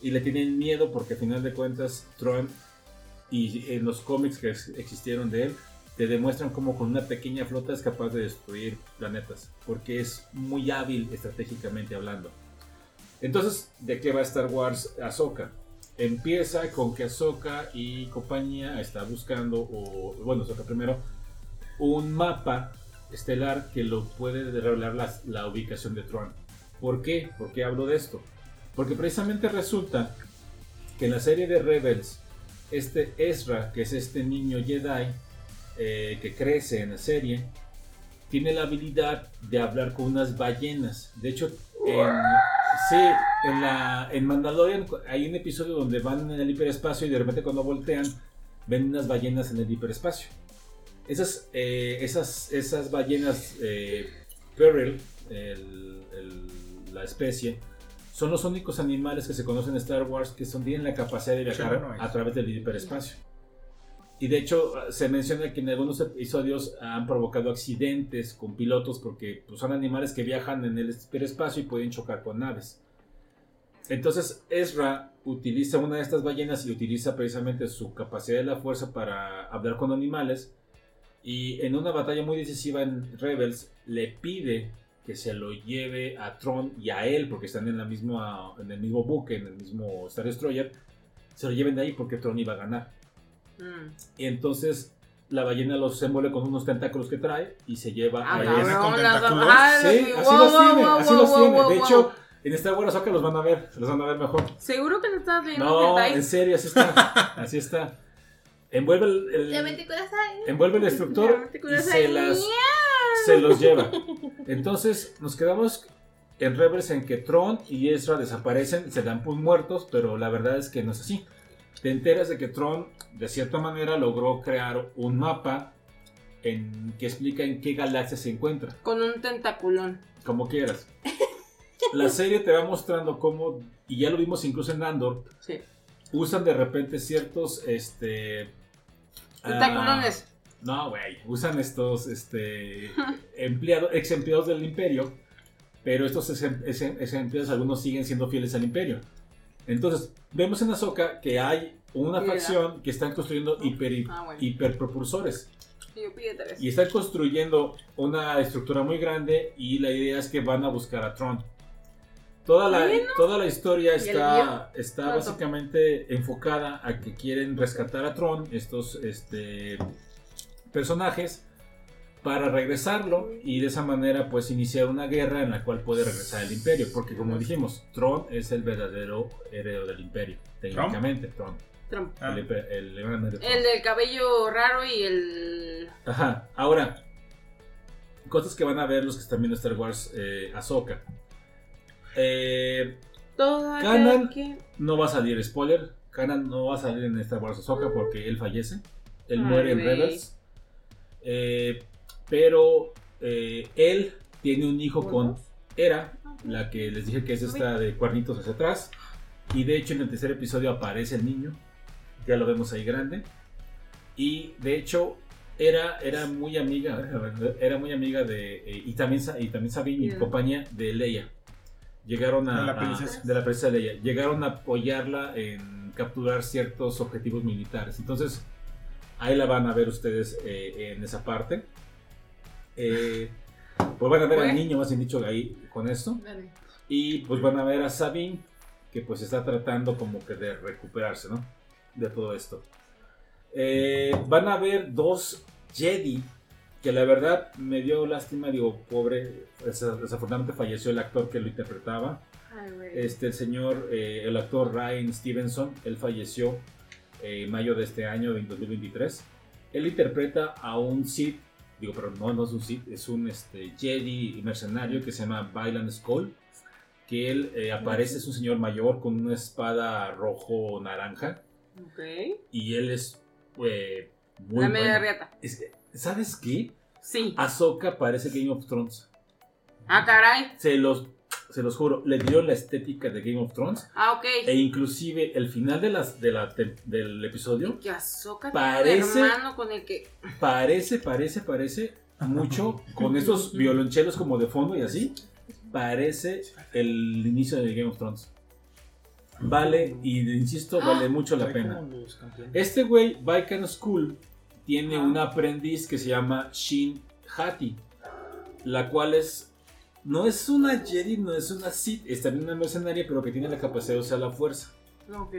Y le tienen miedo porque al final de cuentas Tron y en los cómics que ex- existieron de él te demuestran cómo con una pequeña flota es capaz de destruir planetas. Porque es muy hábil estratégicamente hablando. Entonces, ¿de qué va Star Wars Ahsoka? empieza con que Ahsoka y compañía está buscando, o bueno, Ahsoka primero, un mapa estelar que lo puede revelar la, la ubicación de Tron. ¿Por qué? ¿Por qué hablo de esto? Porque precisamente resulta que en la serie de Rebels, este Ezra, que es este niño Jedi eh, que crece en la serie, tiene la habilidad de hablar con unas ballenas. De hecho, en, sí, en, la, en Mandalorian hay un episodio donde van en el hiperespacio y de repente cuando voltean ven unas ballenas en el hiperespacio. Esas, eh, esas, esas ballenas eh, el- la especie, son los únicos animales que se conocen en Star Wars que son, tienen la capacidad de viajar Sí, no es. a través del hiperespacio. Y de hecho se menciona que en algunos episodios han provocado accidentes con pilotos porque pues, son animales que viajan en el hiperespacio y pueden chocar con naves. Entonces Ezra utiliza una de estas ballenas y utiliza precisamente su capacidad de la fuerza para hablar con animales. Y en una batalla muy decisiva en Rebels le pide que se lo lleve a Tron y a él, porque están en, la misma, en el mismo buque, en el mismo Star Destroyer. Se lo lleven de ahí porque Tron iba a ganar. Mm. Y entonces la ballena los envuelve con unos tentáculos que trae y se lleva Ah, a ballena ellos. con las- tentáculos. ah, Sí, sí, así wow, los wow, tiene, wow, así wow, los wow, tiene. wow, De wow. hecho, en Star Wars Ahsoka los van a ver, los van a ver mejor. ¿Seguro que no estás leyendo No, en serio, así está. Así está. Envuelve el, envuelve el destructor Ya, y te se, las, se los lleva. Entonces nos quedamos en Rebels en que Tron y Ezra desaparecen, se dan por muertos, pero la verdad es que no es así. Te enteras de que Tron de cierta manera logró crear un mapa en, que explica en qué galaxia se encuentra, Con un tentaculón. como quieras. La serie te va mostrando cómo, y ya lo vimos incluso en Andor, Sí. usan de repente ciertos este ah, Tentaculones. No güey usan estos este empleados ex empleados del imperio pero estos ex, ex- ex empleados algunos siguen siendo fieles al imperio. Entonces vemos en Ahsoka que hay una facción que están construyendo hiper, Ah, bueno. hiperpropulsores. Y están construyendo una estructura muy grande y la idea es que van a buscar a Tron. Toda la, toda la historia está, está básicamente enfocada a que quieren rescatar a Tron, estos este, personajes, para regresarlo y de esa manera pues iniciar una guerra en la cual puede regresar el imperio. Porque como dijimos, Tron es el verdadero heredero del imperio, técnicamente, Tron. Trump. Ah. El, imper- el del cabello raro y el. Ajá, ahora, cosas que van a ver los que están viendo Star Wars eh, Ahsoka. Eh, que. no va a salir spoiler, Kanan no va a salir en Star Wars Ahsoka porque él fallece. Él Ay, muere en. Rebels. Eh, pero eh, él tiene un hijo con Hera, la que les dije que es esta de cuernitos hacia atrás. Y de hecho en el tercer episodio aparece el niño. Ya lo vemos ahí grande. Y de hecho era, era muy amiga, era muy amiga de, eh, y también, y también Sabine y Yeah. compañía de Leia. Llegaron a, De la a- princesa. de la princesa Leia. Llegaron a apoyarla en capturar ciertos objetivos militares. Entonces, ahí la van a ver ustedes eh, en esa parte. Eh, pues van a ver al niño, más bien dicho, ahí con esto. Dale. Y pues van a ver a Sabine, que pues está tratando como que de recuperarse, ¿no? De todo esto. Eh, van a ver dos Jedi, que la verdad me dio lástima, digo, pobre, desa- desafortunadamente falleció el actor que lo interpretaba. Ay. Este, el señor, eh, el actor Ryan Stevenson, él falleció eh, mayo de este año, en 2023. Él interpreta a un Sith, digo, pero no, no es un Sith, es un este, Jedi mercenario que se llama Bailan Skull. Que él eh, aparece, es un señor mayor con una espada rojo-naranja. Ok. Y él es eh, muy La media riata. Es- ¿Sabes qué? Sí. Ahsoka parece Game of Thrones. Ah, caray. Se los, se los juro, le dio la estética de Game of Thrones. Ah, ok. E inclusive el final de las, de la, tem- del episodio Que Parece- hermano con el que. parece, parece, parece mucho con esos violonchelos como de fondo y así. Parece el inicio de Game of Thrones. Vale, y insisto, vale mucho la pena. Este güey, Vikan School, tiene Ajá. un aprendiz que se llama Shin Hati, la cual es. No es una Jedi, no es una Sith, es también una mercenaria, pero que tiene la capacidad de usar la fuerza. Ok.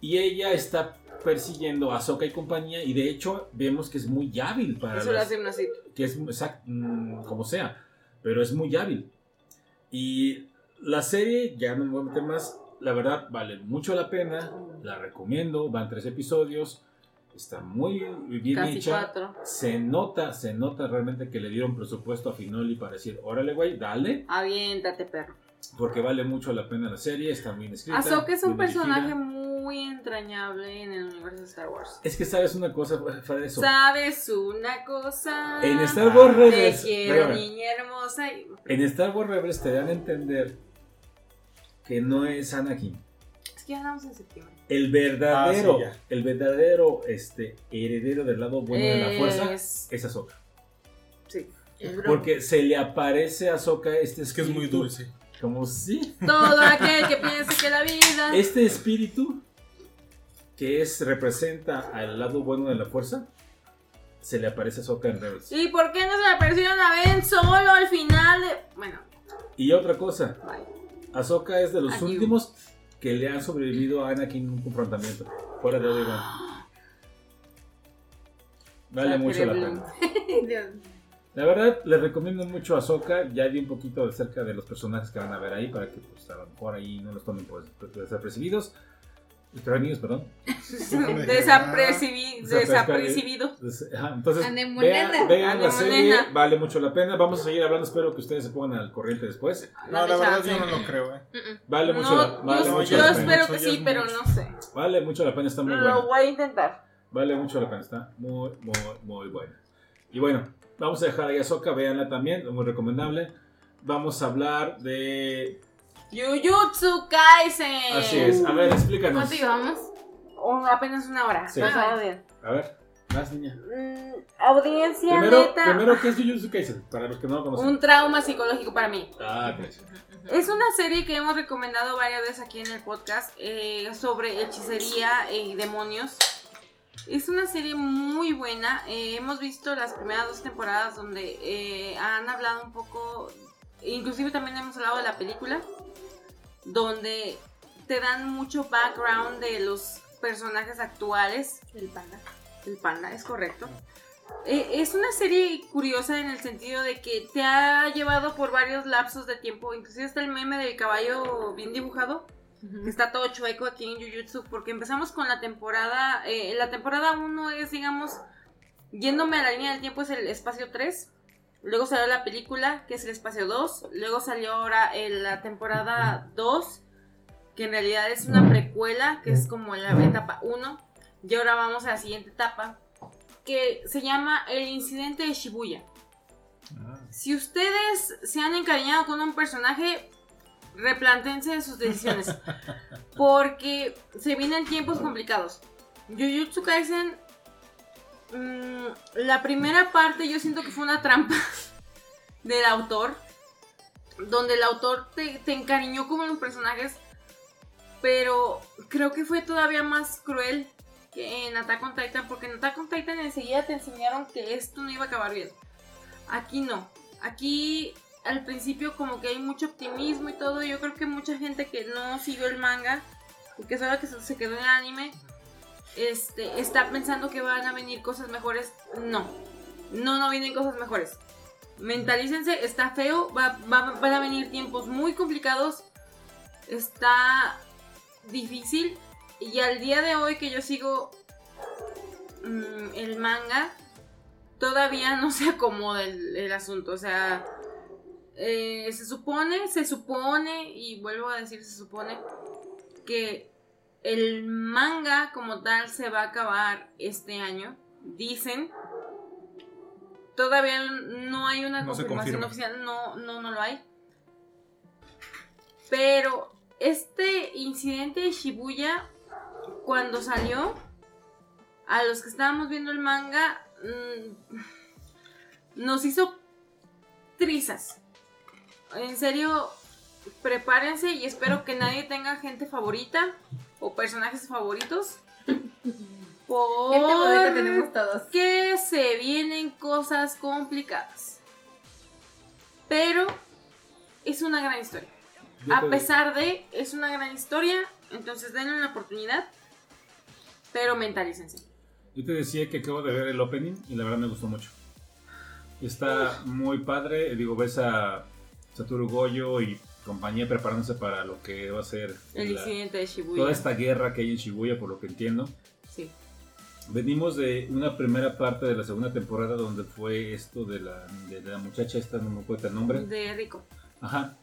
Y ella está persiguiendo a Ahsoka y compañía y de hecho vemos que es muy hábil para Eso lo hace una así. que es exact- mm, como sea, pero es muy hábil. Y la serie, ya no me voy a meter más, la verdad vale mucho la pena, la recomiendo, van tres episodios, está muy bien Casi hecha. cuatro. Se nota, se nota realmente que le dieron presupuesto a Finoli para decir, órale güey, dale, Aviéntate, perro. porque vale mucho la pena la serie, está bien escrita. Ahsoka es un personaje muy entrañable en el universo de Star Wars. Es que sabes una cosa, eso. ¿Sabes una cosa? En Star Wars Te Rebels, quiero, espérame. niña hermosa. en Star Wars Rebels te dan a entender que no es Anakin. Es que ya andamos en septiembre. El verdadero, Ah, sí, el verdadero este, heredero del lado bueno de la fuerza Es- Ahsoka. Sí. Porque se le aparece a Ahsoka este Es que es muy dulce. Como si Todo aquel que piense que la vida. este espíritu que es representa al lado bueno de la fuerza se le aparece a Ahsoka en Rebels. ¿Y por qué no se le apareció una vez solo al final de.? Bueno, Y otra cosa, bye. Ahsoka es de los Aquí. últimos que le han sobrevivido a Anakin en un confrontamiento. Fuera de Obi-Wan. Vale mucho la pena. La verdad, les recomiendo mucho a Ahsoka. Ya di un poquito de cerca de los personajes que van a ver ahí para que pues, a lo mejor ahí no los tomen por desapercibidos. Desprevenidos, perdón. Desapercibi- Desapercibido. Entonces, vean, vean la serie, vale mucho la pena. Vamos a seguir hablando, espero que ustedes se pongan al corriente después. No, la verdad yo no lo creo, eh. Vale mucho, la, vale yo, pena. espero que sí, pero no sé. Vale mucho la pena, está muy Lo buena. voy a intentar. Vale mucho la pena, está muy, muy, muy buena. Y bueno, vamos a dejar ahí a Ahsoka, véanla también, muy recomendable. Vamos a hablar de... Jujutsu Kaisen. Así es, a ver, explícanos. ¿Cuánto llevamos? Un- apenas una hora. Sí. Bien. A ver, más niña. Mm, audiencia Primero, neta. primero, ¿qué es Jujutsu Kaisen? Para los que no lo conocen. Un trauma psicológico para mí. Ah, gracias. Es una serie que hemos recomendado varias veces aquí en el podcast eh, sobre hechicería y demonios. Es una serie muy buena. eh, hemos visto las primeras dos temporadas donde eh, han hablado un poco, inclusive también hemos hablado de la película, donde te dan mucho background de los personajes actuales. El panda. El panda, es correcto. Eh, es una serie curiosa en el sentido de que te ha llevado por varios lapsos de tiempo. Inclusive está el meme del caballo bien dibujado, que está todo chueco aquí en Jujutsu, porque empezamos con la temporada. eh, la temporada 1 es, digamos, yéndome a la línea del tiempo, es el espacio 3. Luego salió la película, que es el espacio 2. Luego salió ahora eh, la temporada 2, que en realidad es una precuela, que es como la etapa 1. Y ahora vamos a la siguiente etapa, que se llama el incidente de Shibuya. Si ustedes se han encariñado con un personaje, replantense sus decisiones. Porque se vienen tiempos complicados. Jujutsu Kaisen, mm, la primera parte yo siento que fue una trampa del autor. Donde el autor te, te encariñó con los personajes. Pero creo que fue todavía más cruel que en Attack on Titan. Porque en Attack on Titan enseguida te enseñaron que esto no iba a acabar bien. Aquí no. Aquí al principio como que hay mucho optimismo y todo. Yo creo que mucha gente que no siguió el manga que sabe que se quedó en el anime, este, está pensando que van a venir cosas mejores. No. No, no vienen cosas mejores. Mentalícense, está feo, va- va- van a venir tiempos muy complicados. Está difícil. Y al día de hoy que yo sigo mm, el manga, todavía no se acomoda el, el asunto. O sea, eh, se supone, se supone, y vuelvo a decir se supone, que el manga como tal se va a acabar este año. Dicen. Todavía no hay una No confirmación confirma. oficial, no, no, no lo hay. Pero este incidente de Shibuya, cuando salió, a los que estábamos viendo el manga, mm, nos hizo trizas. En serio, prepárense y espero que nadie tenga gente favorita o personajes favoritos. Gente favorita tenemos todos. Porque se vienen cosas complicadas. Pero es una gran historia. Yo A pesar de, es una gran historia. Entonces denle una oportunidad. Pero mentalícense. Yo te decía que acabo de ver el opening y la verdad me gustó mucho. Está muy padre. Digo, ves a Satoru Goyo y compañía preparándose para lo que va a ser El la- incidente de Shibuya. toda esta guerra que hay en Shibuya, por lo que entiendo. Sí. Venimos de una primera parte de la segunda temporada donde fue esto de la, de la muchacha esta, no me acuerdo el nombre. De Rico. Ajá.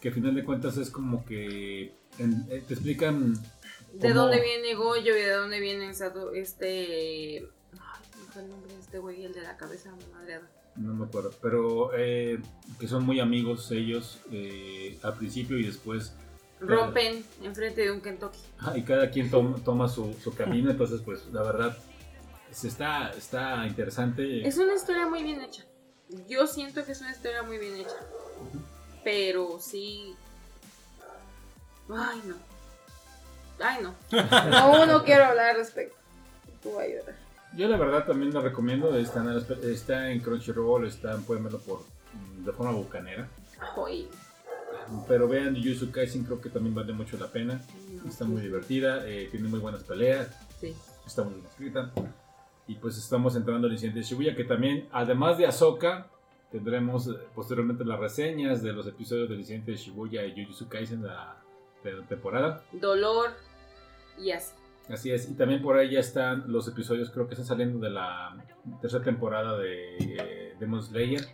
Que a final de cuentas es como que en- eh, te explican De dónde viene Goyo y de dónde viene este. Ay, ¿cómo fue el nombre de este güey? El de la cabeza madreada. No me acuerdo, pero eh, que son muy amigos ellos eh, al principio y después. Rompen enfrente de un Kentucky. y cada quien toma, toma su, su camino, entonces pues la verdad se está, está interesante. Es una historia muy bien hecha. Yo siento que es una historia muy bien hecha. Pero sí. Ay, no. Ay, no. No, no quiero hablar al respecto. Tú vas a llorar. Yo la verdad también lo recomiendo, está en, está en Crunchyroll, está, pueden verlo por, mm, de forma bucanera. Ay, Pero vean Jujutsu Kaisen, creo que también vale mucho la pena. no. Está muy divertida, eh, tiene muy buenas peleas, Sí. está muy bien escrita. Y pues estamos entrando al incidente de Shibuya, que también, además de Ahsoka, tendremos eh, posteriormente las reseñas de los episodios del incidente de Shibuya y Jujutsu Kaisen de la, de la temporada. Dolor y así. Así es, y también por ahí ya están los episodios, creo que están saliendo de la tercera temporada de eh, Demon Slayer.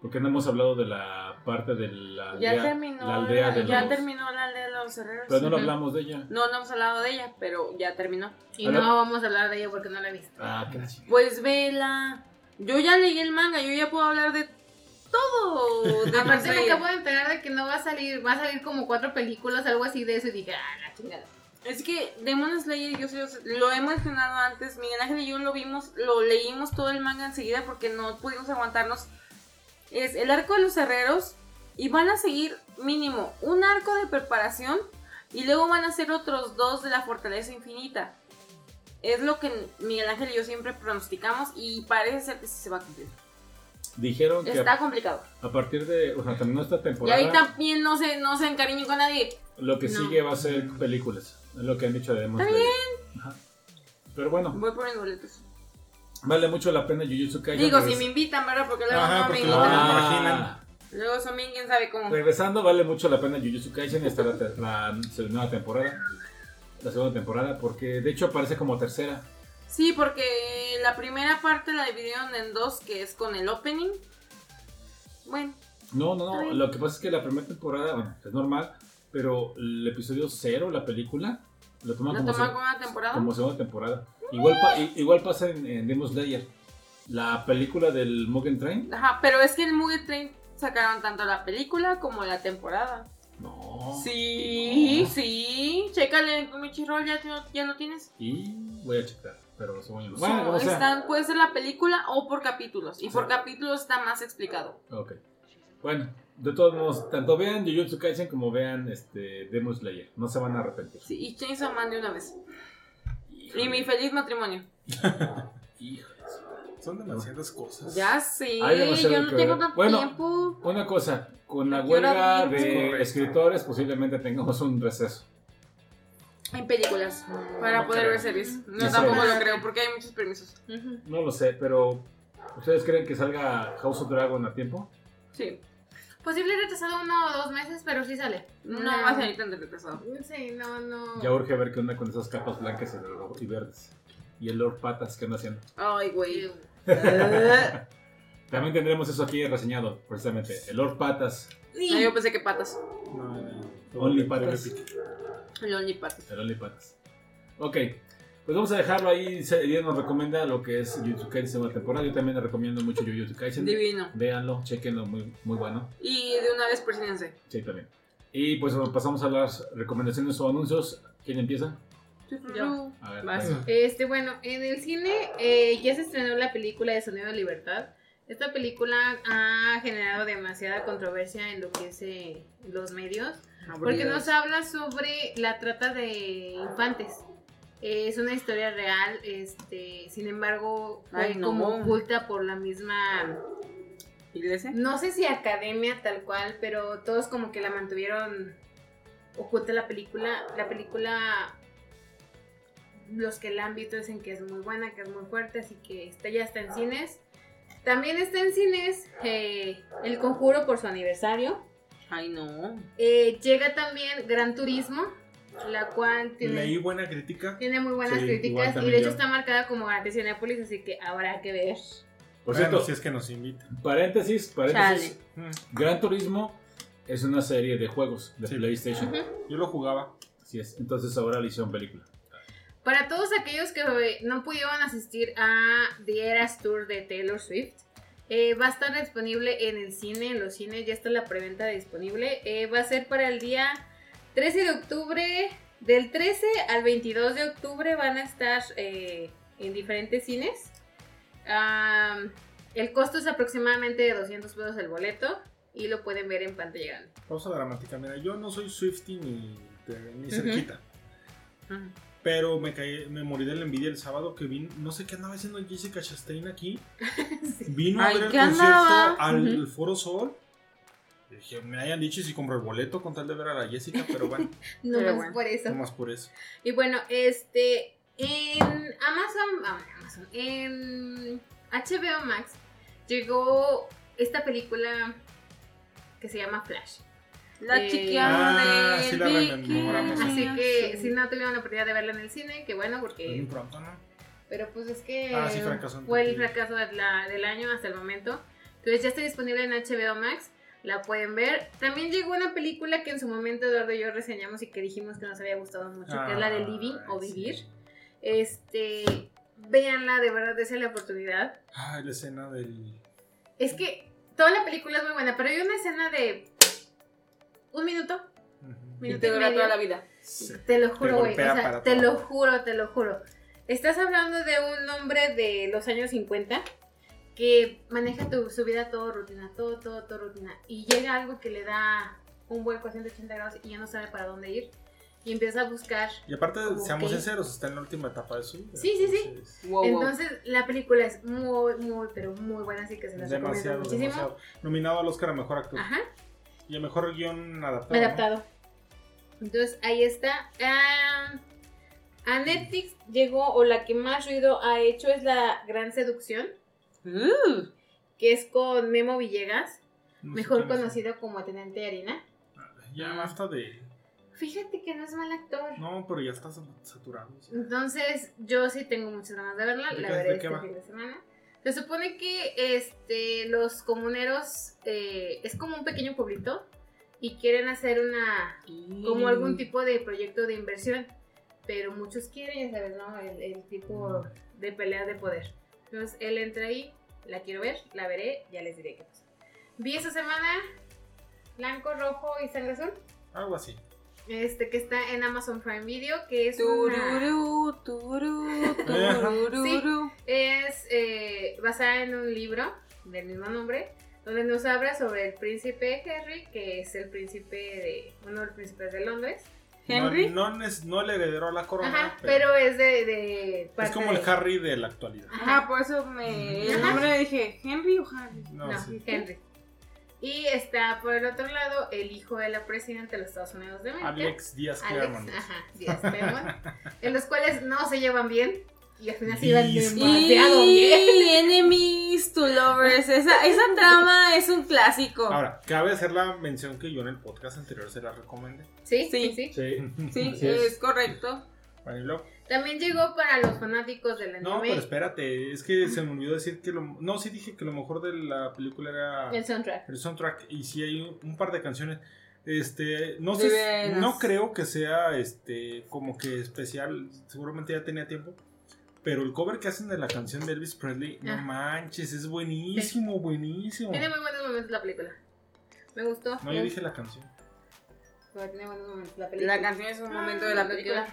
Porque no hemos hablado de la parte de la Ya aldea, terminó. la aldea de ya los- terminó la aldea de los herreros. Pero no lo hablamos de ella. No, no hemos hablado de ella, pero ya terminó. Y no vamos a hablar de ello porque no la he visto. Ah, gracias. Pues vela. Yo ya leí el manga, yo ya puedo hablar de todo. De Aparte me acabo de enterar de que no va a salir, va a salir como cuatro películas, algo así de eso, y dije, ah, la chingada. Es que Demon Slayer, yo sé- lo he mencionado antes, Miguel Ángel y yo lo vimos, lo leímos todo el manga enseguida porque no pudimos aguantarnos. Es el arco de los herreros y van a seguir mínimo un arco de preparación y luego van a ser otros dos de la fortaleza infinita. Es lo que Miguel Ángel y yo siempre pronosticamos y parece ser que sí se va a cumplir. Dijeron que Está a, complicado. a partir de, o sea, terminó esta Y temporada, ahí también no se, no se encariñen con nadie. lo que No. sigue va a ser películas. Es lo que han dicho de Demon Está Slayer. Ajá. Pero bueno, Voy por mis boletos. vale mucho la pena Jujutsu Kaisen. Digo, si Regres- me invitan, ¿verdad? Porque luego Ajá, no me porque invitan. luego- Ah, imaginan. Luego son bien, quién sabe cómo. Regresando, vale mucho la pena Jujutsu Kaisen. Está la, la nueva temporada. La segunda temporada, porque de hecho aparece como tercera. Sí, porque la primera parte la dividieron en dos, que es con el opening. Bueno, No, no, no. Lo que pasa es que la primera temporada, bueno, es normal, pero el episodio cero, la película, lo toman como, toman se- con una temporada. como segunda temporada. Igual, pa- igual pasa en, en Demon Slayer. La película del Mugen Train. Ajá, pero es que en Mugen Train sacaron tanto la película como la temporada. No. Sí, No. sí. Chécale en Crunchyroll, ¿ya, ya lo tienes. Y voy a checar, pero según yo no. So, Bueno, como sea. están- puede ser la película o por capítulos. Y por Sí. capítulos está más explicado. Ok. Bueno, de todos modos, tanto vean Jujutsu Kaisen como vean este, Demon Slayer. No se van a arrepentir. Sí, y Chainsaw Man de una vez. Híjole. Y mi feliz matrimonio. Híjole. Son demasiadas cosas. Ya demasiado yo no tengo tanto Bueno, tiempo. Una cosa, con la ¿A qué hora huelga de Correcto. escritores posiblemente tengamos un receso. En películas. Para No poder creo. ver series. No, Sí, tampoco lo creo, porque hay muchos permisos. No lo sé, pero ¿ustedes creen que salga House of Dragon a tiempo? Sí. Posible retrasado uno o dos meses, pero sí sale. No, va a salir tan retrasado. Sí, no, no. Ya urge ver qué onda con esas capas blancas y verdes. Y el Lord Patas que anda haciendo. Ay, güey. También tendremos eso aquí reseñado, precisamente. El Lord Patas, No, yo pensé que patas. No, no. Only patas. El Only Patas. el Only Patas. Ok, pues vamos a dejarlo ahí. Ella nos recomienda lo que es Jujutsu Kaisen segunda temporada. Yo también le recomiendo mucho Jujutsu Kaisen. Divino. Véanlo, chequenlo, muy, muy bueno. Y de una vez persínense. Sí, también. Y pues pasamos a las recomendaciones o anuncios. ¿Quién empieza? Yo. A ver, Vas. Este, bueno, en el cine eh, ya se estrenó la película de Sonido de Libertad. Esta película ha generado demasiada controversia en lo que es eh, los medios, porque nos habla sobre la trata de infantes. Eh, es una historia real, este, sin embargo, fue Ay, no. como oculta por la misma, ¿Iglesia? no sé si academia tal cual, pero todos como que la mantuvieron oculta la película. La película los que la han visto dicen que es muy buena, que es muy fuerte, así que está, ya está en cines. También está en cines eh, El Conjuro por su aniversario. Ay, no. Eh, llega también Gran Turismo, la cual tiene, Leí buena crítica. tiene muy buenas Sí, críticas y de hecho yo. está marcada como arte Cinépolis, así que habrá que ver. Por Bueno, cierto, si es que nos invitan. paréntesis, paréntesis. Mm, Gran Turismo es una serie de juegos de Sí. PlayStation. Yo lo jugaba. Así es. Entonces ahora le hicieron película. Para todos aquellos que eh, no pudieron asistir a The Eras Tour de Taylor Swift, eh, va a estar disponible en el cine, en los cines, ya está la preventa disponible. Eh, va a ser para el día 13 de octubre, del 13 al 22 de octubre van a estar eh, en diferentes cines. El costo es aproximadamente de 200 pesos el boleto y lo pueden ver en pantalla grande. Pausa dramática. Mira, yo no soy Swifty ni, de- ni cerquita. Pero me caí, me morí de la envidia el sábado que vino, no sé qué andaba haciendo Jessica Chastain aquí. Vino a Ay, ver el ¿qué concierto andaba? al. Foro Sol. Dije, me hayan dicho si compro el boleto con tal de ver a la Jessica, pero bueno, No Pero más bueno. por eso. no más por eso. Y bueno, este, en Amazon, ah, Amazon, en HBO Max llegó esta película que se llama Flash. La Eh, chiquilla ah, de sí la rememoramos. Así que sí. si no tuvieron la oportunidad de verla en el cine, que bueno, Muy porque... pronto, ¿no? Pero pues es que Ah, sí, fue el fracaso de la- del año hasta el momento. Entonces ya está disponible en HBO Max, la pueden ver. También llegó una película que en su momento Eduardo y yo reseñamos y que dijimos que nos había gustado mucho, que es la de Living o sí. Vivir. Este, véanla, de verdad, dense la oportunidad. Ay, la escena del. Es que toda la película es muy buena, pero hay una escena de un minuto, Ujú. Y minuto te dura medio. toda la vida. Sí. Te lo juro, güey. O sea, te todo. lo juro, te lo juro. Estás hablando de un hombre de los años 50 que maneja tu, su vida todo rutina, todo, todo, todo rutina. Y llega algo que le da un vuelco a 180 grados y ya no sabe para dónde ir. Y empieza a buscar. Y aparte, seamos que- sinceros, está en la última etapa de su vida. Sí, sí, sí. entonces, Wow, wow. Entonces, la película es muy, muy, pero muy buena, así que se las recomiendo Demasiado, muchísimo. demasiado. Nominado al Oscar a Mejor Actor. Ajá. Y a Mejor Guión Adaptado. ¿no? adaptado. Entonces ahí está. Ah, a Netflix llegó, o la que más ruido ha hecho es La Gran Seducción, Uh, que es con Memo Villegas, No mejor es. conocido como Tenente Harina. Ya basta de. Fíjate que no es mal actor. No, pero ya está saturado. Entonces, yo sí tengo muchas ganas de verla, ¿De la veré de este fin de semana. Se supone que este, los comuneros eh, es como un pequeño pueblito y quieren hacer una como algún tipo de proyecto de inversión, pero muchos quieren, ya sabes, ¿no? El, el tipo de pelea de poder. Entonces él entra ahí, la quiero ver, la veré, ya les diré qué pasa. Vi esa semana Blanco, Rojo y Sangre Azul, Algo así. este que está en Amazon Prime Video, que es una, Tururú, tururú, tururú. es eh, basada en un libro del mismo nombre, donde nos habla sobre el príncipe Henry, que es el príncipe de uno de los príncipes de Londres. Henry. No, no, es, no el heredero a la corona. Ajá, pero es de, de es como el Harry de la actualidad. Ajá, por eso me. El nombre dije, ¿Henry o Harry? No, No, sí. Henry. Y está por el otro lado el hijo de la presidenta de los Estados Unidos de América. Alex Díaz Alex, ajá, Díaz en los cuales no se llevan bien y al final se Liz. demasiado bien. Y enemies to lovers. Esa, esa trama es un clásico. Ahora, cabe hacer la mención que yo en el podcast anterior se la recomendé. Sí, sí, Sí. sí. Sí. es. es. correcto. También llegó para los fanáticos del anime No, pero espérate, es que se me olvidó decir que lo... No, sí dije que lo mejor de la película era el soundtrack. el soundtrack y sí hay un, un par de canciones. Este, no sé, no creo que sea este como que especial, seguramente ya tenía tiempo. Pero el cover que hacen de la canción de Elvis Presley, no Ah. manches, es buenísimo, buenísimo. Tiene muy buenos momentos la película. Me gustó. No, yo dije la canción. Pero tiene buenos momentos la película. La canción es un momento de la película.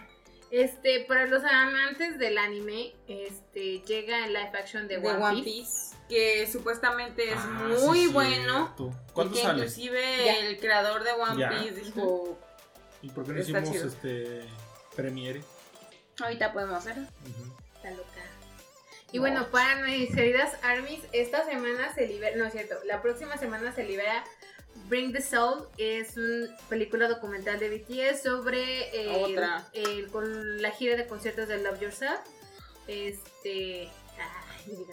Este, para los amantes del anime, este, llega el live action de, De One, One Piece. Piece. Que supuestamente es Ah, muy sí, bueno. cierto. Y ¿Cuándo que sale? inclusive Ya. el creador de One Ya. Piece dijo, ¿Y por qué no hicimos chido. este premiere? ahorita podemos hacerlo. Ujú. Está loca. Y bueno, para mis queridas armies, esta semana se libera, no es cierto, la próxima semana se libera Bring the Soul es una película documental de BTS sobre el- Otra. el- con la gira de conciertos de Love Yourself. Este. ay.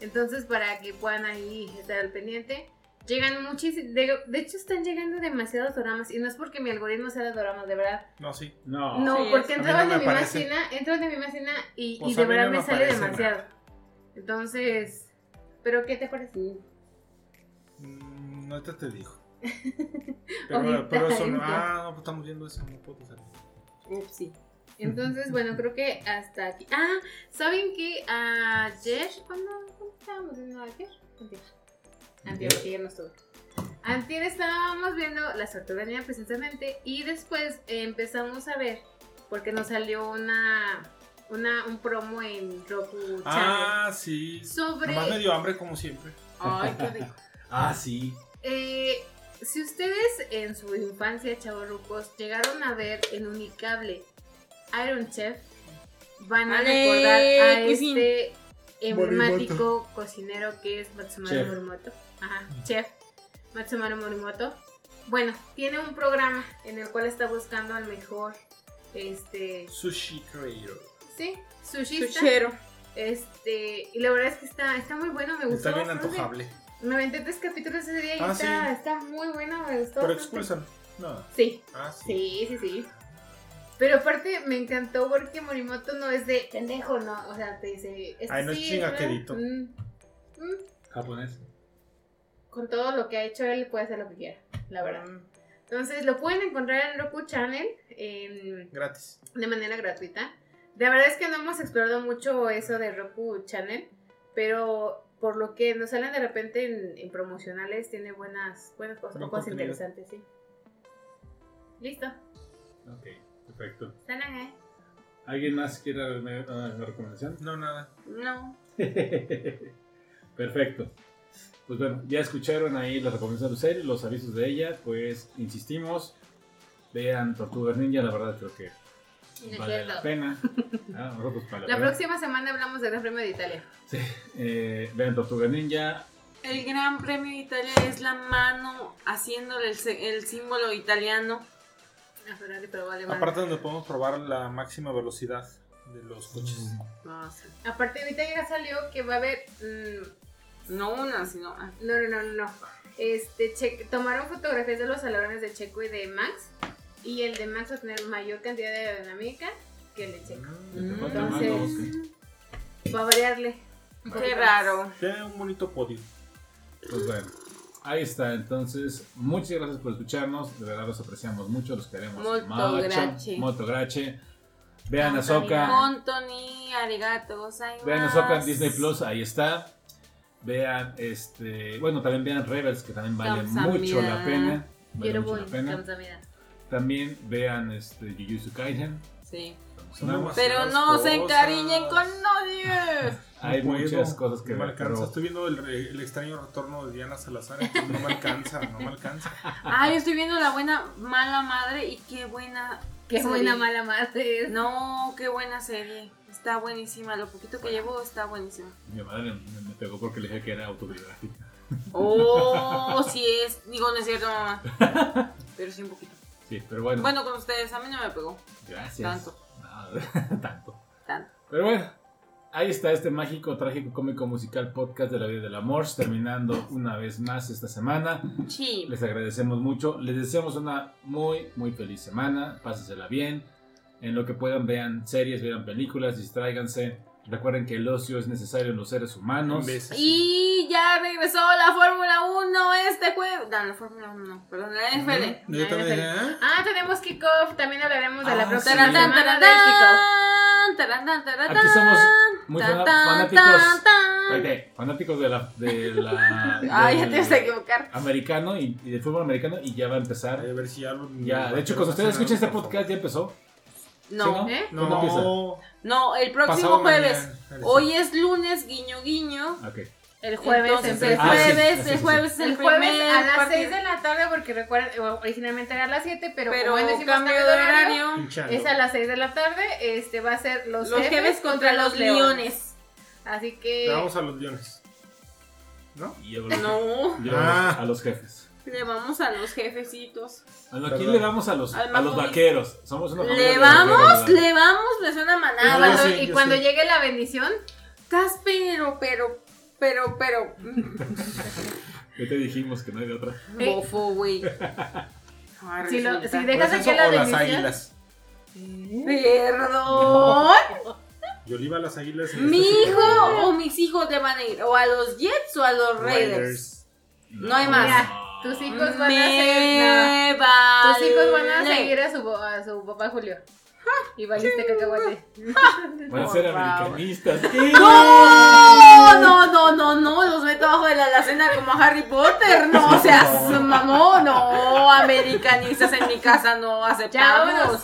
Entonces, para que puedan ahí estar al pendiente. Llegan muchísimos. De, de hecho, están llegando demasiados dramas. Y no es porque mi algoritmo sea de dramas, de verdad. No, sí. No. No, Sí, porque entraba no de me mi máquina, entro de mi máquina y, Pues y a de verdad no me me sale demasiado. Entonces, ¿pero qué te parece? Mm, ahorita te digo. Pero, Ahorita pero eso no. Ah, no, pues estamos viendo eso. No puedo salir. Upsi. Entonces, bueno, creo que hasta aquí. Ah, ¿saben que ayer, ¿cuándo, cuándo estábamos viendo ayer? Antier. Antier, que ya no estuve. Antier estábamos viendo la tortugas ninja precisamente y después empezamos a ver, porque nos salió una, una un promo en Roku Channel Ah, sí. sobre... Nomás me dio hambre como siempre. Ay, qué rico. Ah, sí. Eh, si ustedes en su infancia, chavorrucos, llegaron a ver en Unicable Iron Chef, van a Ale, recordar a este emblemático cocinero que es Chef. Morimoto. Ajá, chef Matsumoto Morimoto. Bueno, tiene un programa en el cual está buscando al mejor, este, Sushi Creator. sí, sushista. Sushero. Este, y la verdad es que está, está muy bueno, me gustó. Está bien bastante. antojable. Me aventé tres capítulos ese día y Ah, está, sí. está muy bueno, me gustó. Pero expulsan. No. Sí, Ah, sí. sí, sí, sí. Pero aparte me encantó porque Morimoto no es de pendejo, no. O sea, te dice. "Esto Ay, no es. ¿verdad? Mm, mm. Japonés. Con todo lo que ha hecho él puede hacer lo que quiera, la verdad. Entonces lo pueden encontrar en Roku Channel en- Gratis. de manera gratuita. La verdad es que no hemos explorado mucho eso de Roku Channel, pero por lo que nos salen de repente en, en promocionales tiene buenas, buenas cosas, Buen cosas interesantes, sí. Listo. Ok, perfecto. Sanan, ¿eh? ¿Alguien más quiere darme una recomendación? No, nada. No. Perfecto. Pues bueno, ya escucharon ahí las recomendaciones de Lucel, los avisos de ella, pues insistimos, vean Tortugas Ninja, la verdad creo que No es vale la pena. Ah, nosotros la próxima semana hablamos del Gran Premio de Italia. Sí, eh, vean Tortugas Ninja, El Gran Premio de Italia es la mano haciéndole el, se- el símbolo italiano. A Ferrari, pero vale. Aparte donde podemos probar la máxima velocidad de los coches. No, sé. Aparte, ahorita ya salió que va a haber. mm, no una, sino. ah, no, no, no, no. Este, Che- tomaron fotografías de los alerones de Checo y de Max. Y el de Max va a tener mayor cantidad de aerodinámica que el de Checo. Mm, Entonces, va a variarle. Qué raro. Tiene un bonito podio. pues bueno. Ahí está, entonces, muchas gracias por escucharnos, de verdad los apreciamos mucho, los queremos. Molto grazie. Vean Ah, Ahsoka, Montoni, arigato, vean Ahsoka en Disney Plus, ahí está. Vean este. Bueno, también vean Rebels, que también vale mucho la pena. Vale mucho la pena. También vean este Jujutsu Kaisen. Sí. Pero no se encariñen con nadie. Hay muchas cosas que no me alcanza. Estoy viendo el, el, extraño retorno de Diana Salazar. No me alcanza, no me alcanza. Ay, ah, estoy viendo la buena mala madre y qué buena Qué serie. buena mala madre es. No, qué buena serie. Está buenísima. Lo poquito que llevo está buenísimo. mi madre me, me pegó porque le dije que era autobiográfica. Oh, sí es. Digo, no es cierto, mamá. Pero sí un poquito. Sí, pero bueno, Bueno, con ustedes, a mí no me pegó. gracias. tanto. No, tanto. Tanto. Pero bueno, ahí está este mágico, trágico, cómico, musical podcast de la vida del amor, terminando una vez más esta semana. Sí. Les agradecemos mucho, les deseamos una muy, muy feliz semana, pásensela bien. En lo que puedan, vean series, vean películas, distráiganse. Recuerden que el ocio es necesario en los seres humanos. Y ya regresó la Fórmula 1 este jueves. No, la Fórmula 1 no, perdón, la NFL. Yo también dije, ¿eh? Ah, tenemos kickoff. También hablaremos de la Ah, próxima sí. Semana del kickoff. Aquí somos muy tan, fana- tan, fanáticos. tan, tan. Ok, fanáticos de la, de la Ay, ya te vas a equivocar. americano y, y del fútbol americano y ya va a empezar. A ver si ya lo. Ya, de hecho, cuando ustedes escuchen este podcast ya empezó. No, ¿Sí, no? ¿Eh? No, no, el próximo pasado jueves. mañana. Hoy es lunes, guiño, guiño. Ok. El jueves Entonces, el. Ah, sí, jueves, sí, sí, el jueves es el, El jueves a las partido. 6 de la tarde, porque recuerden, eh, originalmente era a las 7, pero, Pero como decimos cambio de horario. Pinchando. es a las 6 de la tarde. Este va a ser los, Los jefes contra los leones. Así que. Le Vamos a los leones. ¿No? Yo, No. yo Ah. a los jefes. Le vamos a los jefecitos. Bueno, aquí Perdón. le vamos a los, Al a los vaqueros. Somos una familia Le vamos, le vamos, me suena manada. sí, y cuando sí. llegue la bendición, Estás pero, pero, pero, pero. Ya te dijimos que no hay de otra. Bofo, güey. Si, lo- resulta. si dejas aquí la o las águilas. Perdón. Yo le iba a las águilas. y Mi este hijo o mis hijos le van a ir o a los Jets o a los Raiders. No hay más. Mira, tus hijos van a no, tus hijos van a seguir a su, a su papá Julio. Y valiste cacahuate. Van a ser americanistas. No, no, no, no, no, los meto abajo de la alacena como a Harry Potter. No seas mamón, no, americanistas en mi casa no aceptamos.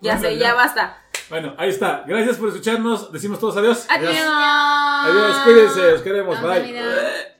Ya sé, ya. basta. Bueno, ahí está. Gracias por escucharnos. Decimos todos adiós. Adiós. Adiós, cuídense, os queremos. Bye.